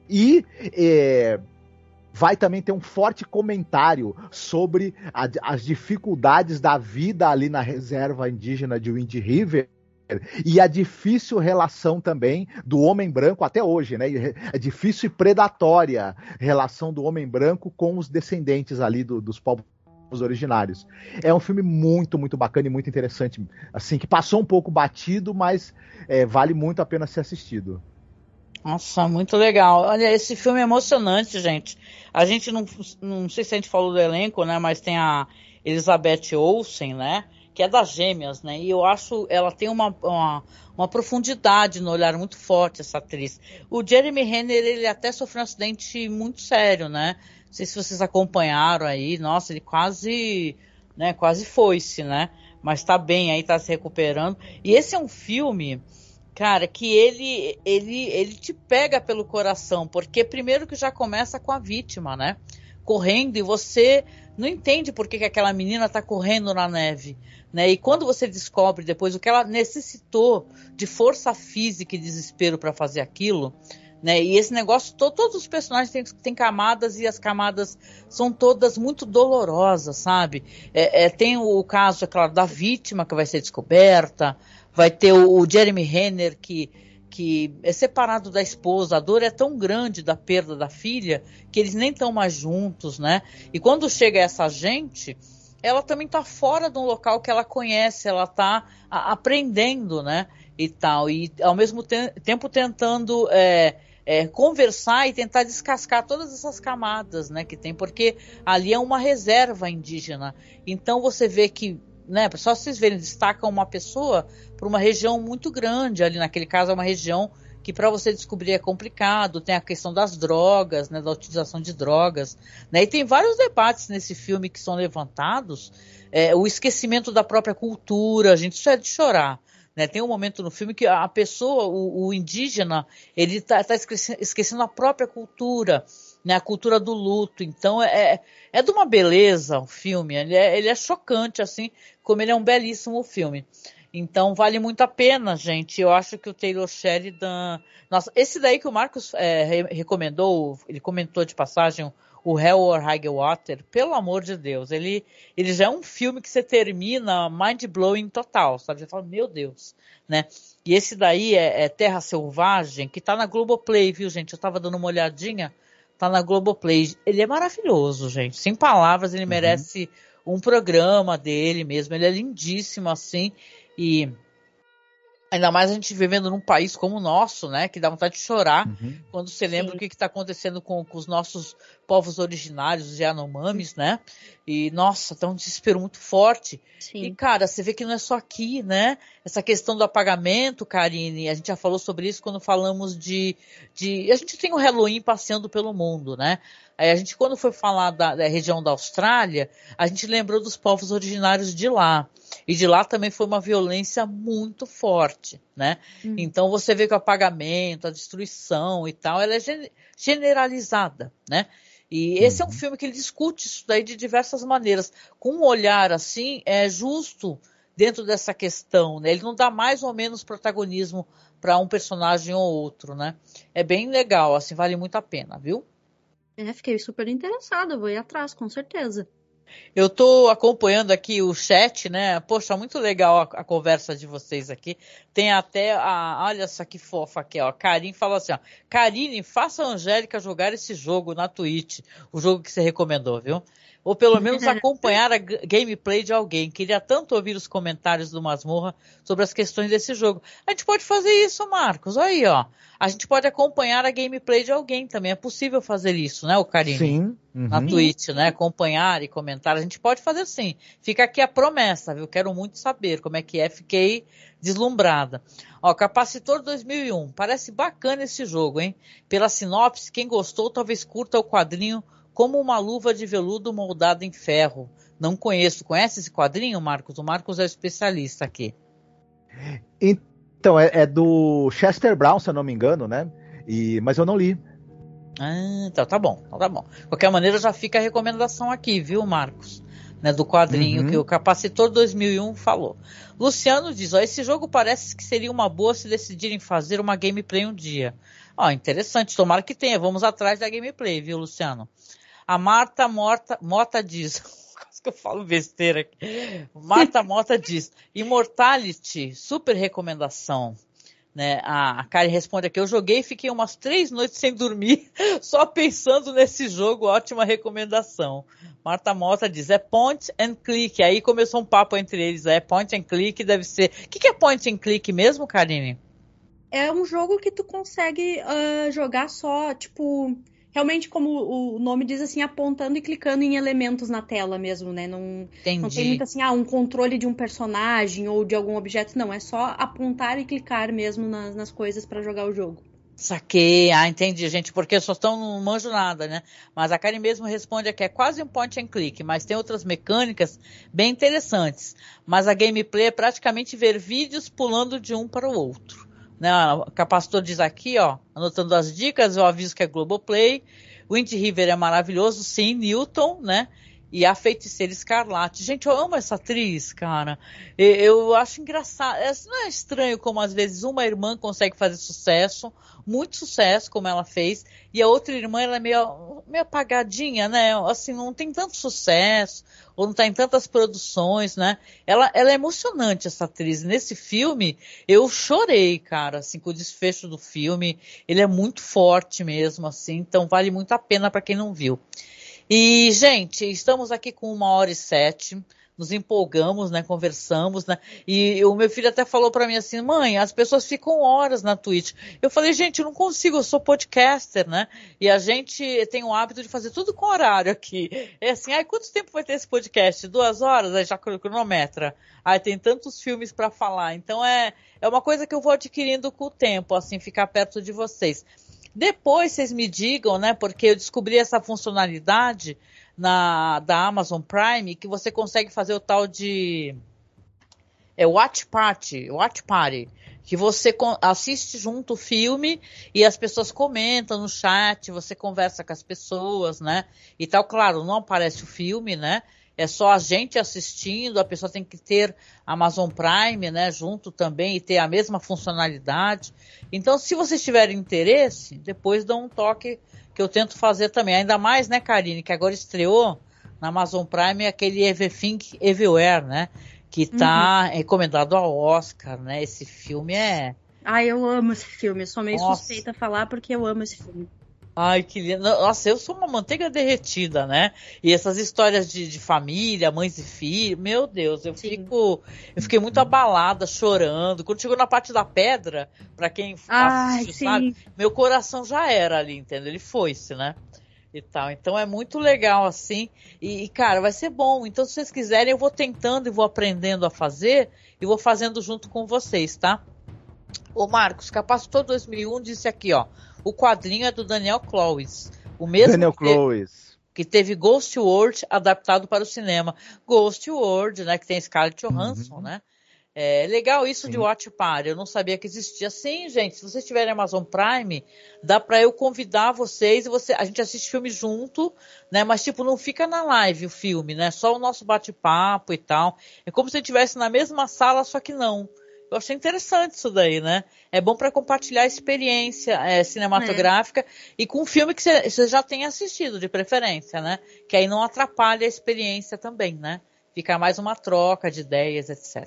e é, vai também ter um forte comentário sobre a, as dificuldades da vida ali na reserva indígena de Wind River e a difícil relação também do homem branco até hoje, né? É difícil e predatória relação do homem branco com os descendentes ali do, dos povos originários. É um filme muito, muito bacana e muito interessante. Assim, que passou um pouco batido, mas é, vale muito a pena ser assistido. Nossa, muito legal. Olha, esse filme é emocionante, gente. A gente não, não sei se a gente falou do elenco, né? Mas tem a Elizabeth Olsen, né? Que é das gêmeas, né? E eu acho ela tem uma, uma, uma, profundidade no olhar muito forte, essa atriz. O Jeremy Renner, ele até sofreu um acidente muito sério, né? Não sei se vocês acompanharam aí, nossa, ele quase, né, quase foi-se, né? Mas tá bem aí, tá se recuperando. E esse é um filme, cara, que ele, ele, ele te pega pelo coração, porque primeiro que já começa com a vítima, né? Correndo e você não entende por que, que aquela menina está correndo na neve. Né? E quando você descobre depois o que ela necessitou de força física e desespero para fazer aquilo, né? E esse negócio, to, todos os personagens têm, têm, camadas e as camadas são todas muito dolorosas, sabe? É, é, tem o, caso, é claro, da vítima que vai ser descoberta, vai ter o, o Jeremy Renner que que é separado da esposa, a dor é tão grande da perda da filha que eles nem estão mais juntos, né? E quando chega essa gente, ela também está fora de um local que ela conhece, ela está aprendendo, né? E tal, e ao mesmo te tempo tentando é, é, conversar e tentar descascar todas essas camadas, né? Que tem, porque ali é uma reserva indígena. Então você vê que né, só vocês verem, destacam uma pessoa para uma região muito grande, ali naquele caso é uma região que para você descobrir é complicado, tem a questão das drogas, né, da utilização de drogas, né, e tem vários debates nesse filme que são levantados, é, o esquecimento da própria cultura, gente, isso é de chorar, né, tem um momento no filme que a pessoa, o, o indígena, ele está tá esquecendo a própria cultura, né, a cultura do luto. Então é, é, é de uma beleza o filme. Ele é, ele é chocante, assim, como ele é um belíssimo filme. Então vale muito a pena, gente. Eu acho que o Taylor Sheridan. Nossa, esse daí que o Marcos é, recomendou, ele comentou de passagem, o Hell or High Water, pelo amor de Deus, ele, ele já é um filme que você termina mind blowing total, sabe? Você fala, meu Deus, né? E esse daí é, é Terra Selvagem, que tá na Globoplay, viu, gente? Eu tava dando uma olhadinha tá na Globoplay. Ele é maravilhoso, gente. Sem palavras, ele uhum. merece um programa dele mesmo. Ele é lindíssimo, assim. E Ainda mais a gente vivendo num país como o nosso, né? Que dá vontade de chorar uhum. quando você lembra Sim. o que está acontecendo com, com, os nossos povos originários, os Yanomamis, né? E, nossa, tá um desespero muito forte. Sim. E, cara, você vê que não é só aqui, né? Essa questão do apagamento, Karine, a gente já falou sobre isso quando falamos de. de... A gente tem o Halloween passeando pelo mundo, né? Aí a gente, quando foi falar da, da região da Austrália, a gente lembrou dos povos originários de lá. E de lá também foi uma violência muito forte, né? Uhum. Então você vê que o apagamento, a destruição e tal, ela é generalizada, né? E esse uhum. é um uhum. filme que ele discute isso daí de diversas maneiras. Com um olhar assim, é justo dentro dessa questão, né? Ele não dá mais ou menos protagonismo para um personagem ou outro, né? É bem legal, assim, vale muito a pena, viu? É, fiquei super interessada, vou ir atrás, com certeza. Eu estou acompanhando aqui o chat, né? Poxa, muito legal a, a, conversa de vocês aqui. Tem até a. Olha só que fofa aqui, ó. Karim fala assim, ó. Karine, faça a Angélica jogar esse jogo na Twitch. O jogo que você recomendou, viu? Ou pelo <laughs> menos acompanhar a gameplay de alguém. Queria tanto ouvir os comentários do Masmorra sobre as questões desse jogo. A gente pode fazer isso, Marcos. Aí, ó. A gente pode acompanhar a gameplay de alguém também. É possível fazer isso, né, o Karine? Sim. Uhum. Na Twitch, né? Acompanhar e comentar. A gente pode fazer sim. Fica aqui a promessa, viu? Quero muito saber como é que é. Fiquei deslumbrada. Ó, Capacitor 2001. Parece bacana esse jogo, hein? Pela sinopse, quem gostou talvez curta o quadrinho como uma luva de veludo moldada em ferro. Não conheço. Conhece esse quadrinho, Marcos? O Marcos é especialista aqui. Então, é, é do Chester Brown, se eu não me engano, né? E, mas eu não li. Ah, então tá bom, então tá bom. De qualquer maneira, já fica a recomendação aqui, viu, Marcos? Né, do quadrinho uhum. que o Capacitor 2001 falou. Luciano diz: ó, esse jogo parece que seria uma boa se decidirem fazer uma gameplay um dia. Ó, interessante, tomara que tenha. Vamos atrás da gameplay, viu, Luciano? A Marta Morta, Mota diz. <laughs> Quase que eu falo besteira aqui. Marta Mota diz. Immortality, super recomendação. Né? A, a responde aqui: Eu joguei e fiquei umas três noites sem dormir, <laughs> só pensando nesse jogo. Ótima recomendação. Marta Mota diz: É point and click. Aí começou um papo entre eles: É point and click, deve ser. O que, que é point and click mesmo, Karine? É um jogo que tu consegue uh, jogar só, tipo realmente, como o nome diz assim, apontando e clicando em elementos na tela mesmo, né? Não, Entendi. não tem muito assim, ah, um controle de um personagem ou de algum objeto, não. É só apontar e clicar mesmo nas, nas coisas para jogar o jogo. Saquei, ah, entendi, gente, porque só estão não manjo nada, né? Mas a Karen mesmo responde aqui, é quase um point and click, mas tem outras mecânicas bem interessantes. Mas a gameplay é praticamente ver vídeos pulando de um para o outro. Né? O capacitor diz aqui, ó, anotando as dicas, eu aviso que é Globoplay. Wind River é maravilhoso, sim, Newton, né? E a Feiticeira Escarlate. Gente, eu amo essa atriz, cara. Eu acho engraçado. É, não é estranho como às vezes uma irmã consegue fazer sucesso, muito sucesso, como ela fez, e a outra irmã ela é meio, meio apagadinha, né? Assim, não tem tanto sucesso, ou não está em tantas produções, né? Ela, ela é emocionante, essa atriz. Nesse filme, eu chorei, cara, assim, com o desfecho do filme. Ele é muito forte mesmo, assim, então vale muito a pena para quem não viu. E, gente, estamos aqui com uma hora e sete nos empolgamos, né? Conversamos, né? E o meu filho até falou para mim assim, mãe, as pessoas ficam horas na Twitch. Eu falei, gente, eu não consigo, eu sou podcaster, né? E a gente tem o hábito de fazer tudo com horário aqui. É assim, ai, quanto tempo vai ter esse podcast? Duas horas? Aí já cronometra. Aí tem tantos filmes para falar. Então é, é uma coisa que eu vou adquirindo com o tempo, assim, ficar perto de vocês. Depois vocês me digam, né? Porque eu descobri essa funcionalidade na da Amazon Prime que você consegue fazer o tal de é Watch Party, Watch Party, que você assiste junto o filme e as pessoas comentam no chat, você conversa com as pessoas, né? E tal, claro, não aparece o filme, né? É só a gente assistindo, a pessoa tem que ter Amazon Prime, né, junto também e ter a mesma funcionalidade. Então, se vocês tiverem interesse, depois dão um toque que eu tento fazer também. Ainda mais, né, Karine, que agora estreou na Amazon Prime aquele Everything Everywhere, né, que está uhum. recomendado ao Oscar, né? Esse filme é ah, eu amo esse filme. Eu sou meio Nossa. suspeita a falar porque eu amo esse filme. Ai, que lindo. Nossa, eu sou uma manteiga derretida, né? E essas histórias de, de família, mães e filhos, meu Deus, eu Sim. fico. Eu fiquei muito abalada, chorando. Quando chegou na parte da pedra, para quem Ai, assiste, sabe, meu coração já era ali, entendeu? Ele foi-se, né? E tal. Então é muito legal assim. E, e, cara, vai ser bom. Então, se vocês quiserem, eu vou tentando e vou aprendendo a fazer e vou fazendo junto com vocês, tá? O Marcos, Capacitor 2001 disse aqui, ó. O quadrinho é do Daniel Clowes. O mesmo Daniel que, Clowes. que teve Ghost World adaptado para o cinema. Ghost World, né? Que tem Scarlett Johansson, uhum. né? É legal isso Sim. de Watch Party. Eu não sabia que existia. Sim, gente. Se vocês tiverem Amazon Prime, dá para eu convidar vocês e você. A gente assiste filme junto, né? Mas tipo não fica na live o filme, né? Só o nosso bate-papo e tal. É como se estivesse na mesma sala, só que não. Eu achei interessante isso daí, né? É bom para compartilhar experiência é, cinematográfica é. e com um filme que você já tem assistido, de preferência, né? Que aí não atrapalha a experiência também, né? Fica mais uma troca de ideias, etc.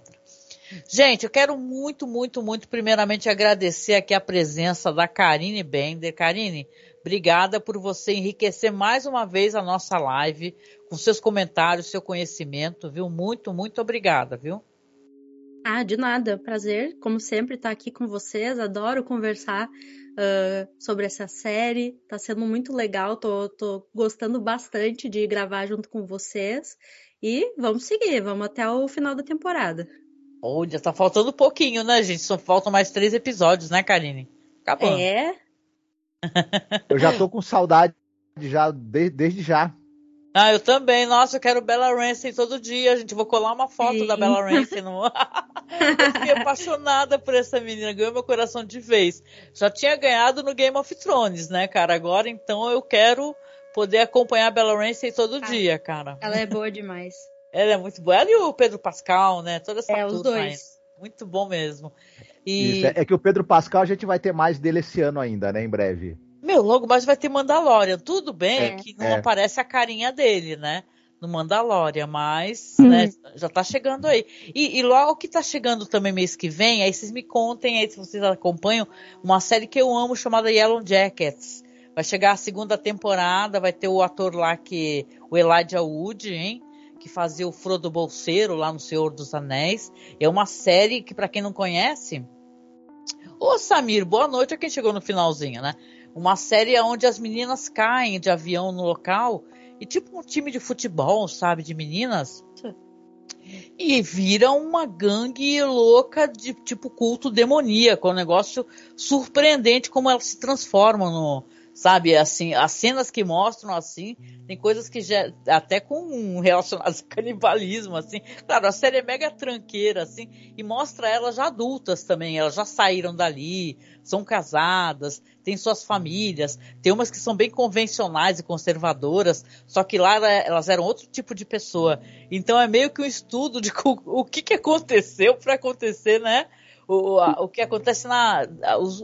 Gente, eu quero muito, muito, muito, primeiramente agradecer aqui a presença da Karine Bender. Karine, obrigada por você enriquecer mais uma vez a nossa live com seus comentários, seu conhecimento, viu? Muito, muito obrigada, viu? Ah, de nada. Prazer, como sempre, estar aqui com vocês. Adoro conversar uh, sobre essa série. Tá sendo muito legal. Tô, tô gostando bastante de gravar junto com vocês. E vamos seguir, vamos até o final da temporada. Olha, tá faltando pouquinho, né, gente? Só faltam mais três episódios, né, Karine? Acabou. É. <laughs> Eu já tô com saudade já, de, desde já. Ah, eu também. Nossa, eu quero Bella Ramsey todo dia, gente. Vou colar uma foto Sim. da Bella Ramsey. No... <laughs> eu fiquei apaixonada por essa menina. Ganhou meu coração de vez. Já tinha ganhado no Game of Thrones, né, cara? Agora, então, eu quero poder acompanhar a Bella Ramsey todo ah, dia, cara. Ela é boa demais. ela é muito boa. Ela e o Pedro Pascal, né? Toda essa É, os dois. Muito bom mesmo. E... Isso, é, é que o Pedro Pascal a gente vai ter mais dele esse ano ainda, né? Em breve. Meu, logo mais vai ter Mandalorian. Tudo bem é, que não é. aparece a carinha dele, né? No Mandalorian, mas hum. né, já tá chegando aí. E, e, logo que tá chegando também mês que vem, aí vocês me contem aí, se vocês acompanham, uma série que eu amo chamada Yellow Jackets. Vai chegar a segunda temporada, vai ter o ator lá que. O Elijah Wood, hein? Que fazia o Frodo Bolseiro lá no Senhor dos Anéis. É uma série que, para quem não conhece. Ô Samir, boa noite a quem chegou no finalzinho, né? Uma série onde as meninas caem de avião no local e tipo um time de futebol, sabe, de meninas. E vira uma gangue louca de tipo culto demoníaco, um negócio surpreendente como elas se transformam no, sabe? Assim, as cenas que mostram assim, tem coisas que já até com relacionadas <laughs> a canibalismo, assim. Claro, a série é mega tranqueira, assim, e mostra elas já adultas também. Elas já saíram dali, são casadas, têm suas famílias. Tem umas que são bem convencionais e conservadoras, só que lá elas eram outro tipo de pessoa. Então é meio que um estudo de <laughs> o que, que aconteceu para acontecer, né? O, a, o que acontece na. Os,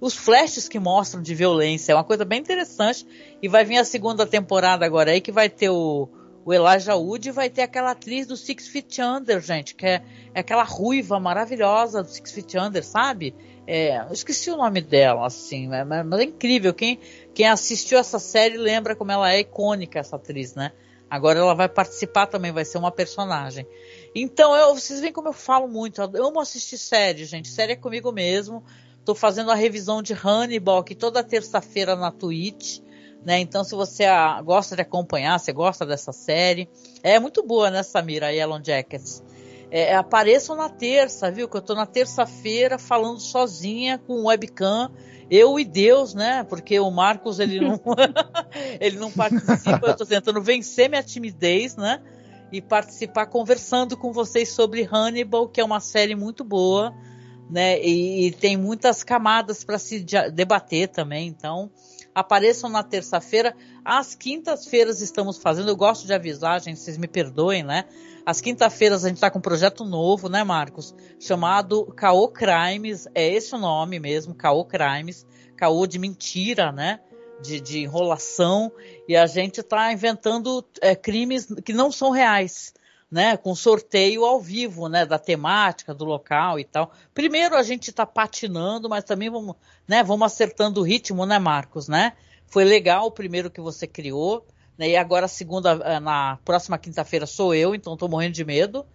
os flashes que mostram de violência. É uma coisa bem interessante. E vai vir a segunda temporada agora aí, que vai ter o, o Elijah Wood e vai ter aquela atriz do Six Feet Under, gente, que é, é aquela ruiva maravilhosa do Six Feet Under, sabe? É, esqueci o nome dela, assim, mas, mas, é incrível. Quem, quem assistiu essa série lembra como ela é icônica, essa atriz, né? Agora ela vai participar também, vai ser uma personagem. Então, eu, vocês veem como eu falo muito. Eu amo assistir série, gente. Série é comigo mesmo. Estou fazendo a revisão de Hannibal aqui toda terça-feira na Twitch. Né? Então, se você a, gosta de acompanhar, você gosta dessa série, é muito boa, né, Samira, Yellow Jackets. É, apareçam na terça, viu? Que eu tô na terça-feira falando sozinha com webcam, eu e Deus, né? Porque o Marcos ele não <laughs> ele não participa, eu tô tentando vencer minha timidez, né? E participar conversando com vocês sobre Hannibal, que é uma série muito boa né? E, e tem muitas camadas para se debater também. Então, apareçam na terça-feira. Às quintas-feiras estamos fazendo. Eu gosto de avisar, gente, vocês me perdoem, né? Às quinta-feiras a gente está com um projeto novo, né, Marcos? Chamado Caô Crimes. É esse o nome mesmo, Caô Crimes. Caô de mentira, né? De, de enrolação. E a gente está inventando é, crimes que não são reais né, com sorteio ao vivo, né, da temática, do local e tal. Primeiro a gente está patinando, mas também vamos, né, vamos acertando o ritmo, né, Marcos, né? Foi legal o primeiro que você criou, né? E agora a segunda, eh, na próxima quinta-feira sou eu, então estou morrendo de medo.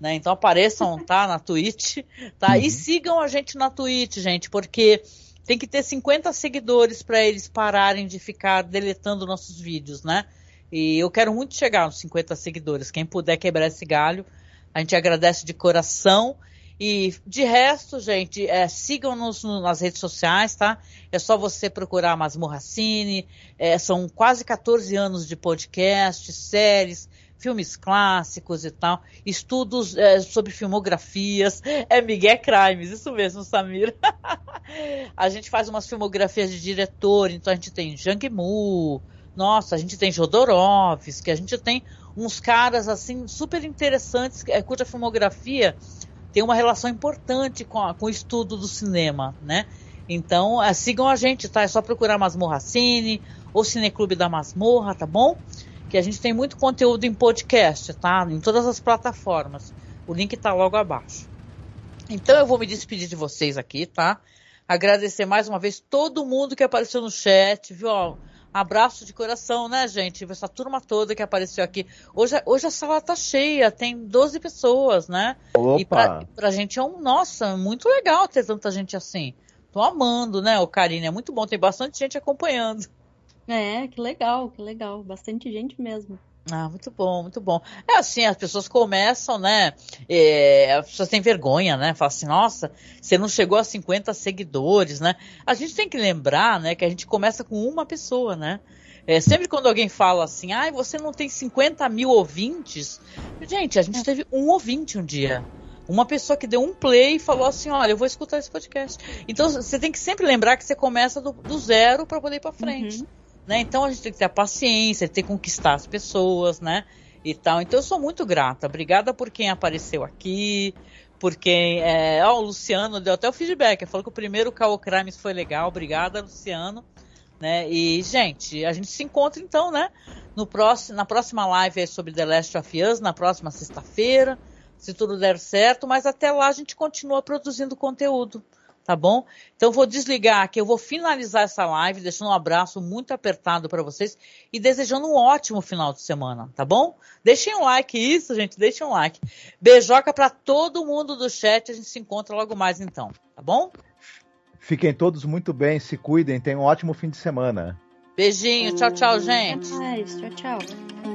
Né? Então apareçam, <laughs> tá? Na Twitch, tá? Uhum. E sigam a gente na Twitch, gente, porque tem que ter 50 seguidores para eles pararem de ficar deletando nossos vídeos, né? E eu quero muito chegar aos 50 seguidores. Quem puder quebrar esse galho, a gente agradece de coração. E de resto, gente, é, sigam-nos nas redes sociais, tá? É só você procurar Masmorra Cine. É, são quase 14 anos de podcast, séries, filmes clássicos e tal, estudos é, sobre filmografias, é Miguel Crimes, isso mesmo, Samir. <laughs> a gente faz umas filmografias de diretor, então a gente tem Jang Mu, nossa, a gente tem Jodorowsky, a gente tem uns caras assim super interessantes, é, cuja filmografia tem uma relação importante com, a, com o estudo do cinema, né? Então, é, sigam a gente, tá? É só procurar Masmorra Cine ou Cineclube da Masmorra, tá bom? que a gente tem muito conteúdo em podcast, tá? Em todas as plataformas. O link está logo abaixo. Então eu vou me despedir de vocês aqui, tá? Agradecer mais uma vez todo mundo que apareceu no chat, viu? Abraço de coração, né, gente? Essa turma toda que apareceu aqui. Hoje, hoje a sala tá cheia, tem 12 pessoas, né? Opa. E pra, pra gente é um, nossa, muito legal ter tanta gente assim. Tô amando, né, o Karine? É muito bom, tem bastante gente acompanhando. É, que legal, que legal. Bastante gente mesmo. Ah, muito bom, muito bom. É assim, as pessoas começam, né? É, as pessoas têm vergonha, né? Falam assim, nossa, você não chegou a 50 seguidores, né? A gente tem que lembrar, né, que a gente começa com uma pessoa, né? É, sempre quando alguém fala assim, ai, ah, você não tem 50 mil ouvintes. Gente, a gente teve um ouvinte um dia. Uma pessoa que deu um play e falou assim, olha, eu vou escutar esse podcast. Então, você tem que sempre lembrar que você começa do, do zero para poder ir para frente. Uhum. Né? Então a gente tem que ter a paciência, ter que conquistar as pessoas, né? E tal. Então eu sou muito grata. Obrigada por quem apareceu aqui, por quem. É... Oh, o Luciano deu até o feedback. Falou que o primeiro Call Crimes foi legal. Obrigada, Luciano. Né? E, gente, a gente se encontra então, né? No próximo, na próxima live sobre The Last of Us, na próxima sexta-feira, se tudo der certo, mas até lá a gente continua produzindo conteúdo tá bom? Então vou desligar aqui, eu vou finalizar essa live, deixando um abraço muito apertado para vocês e desejando um ótimo final de semana, tá bom? Deixem um like, isso, gente, deixem um like. Beijoca para todo mundo do chat, a gente se encontra logo mais então, tá bom? Fiquem todos muito bem, se cuidem, tenham um ótimo fim de semana. Beijinho, tchau, tchau, gente. Até mais, tchau, tchau.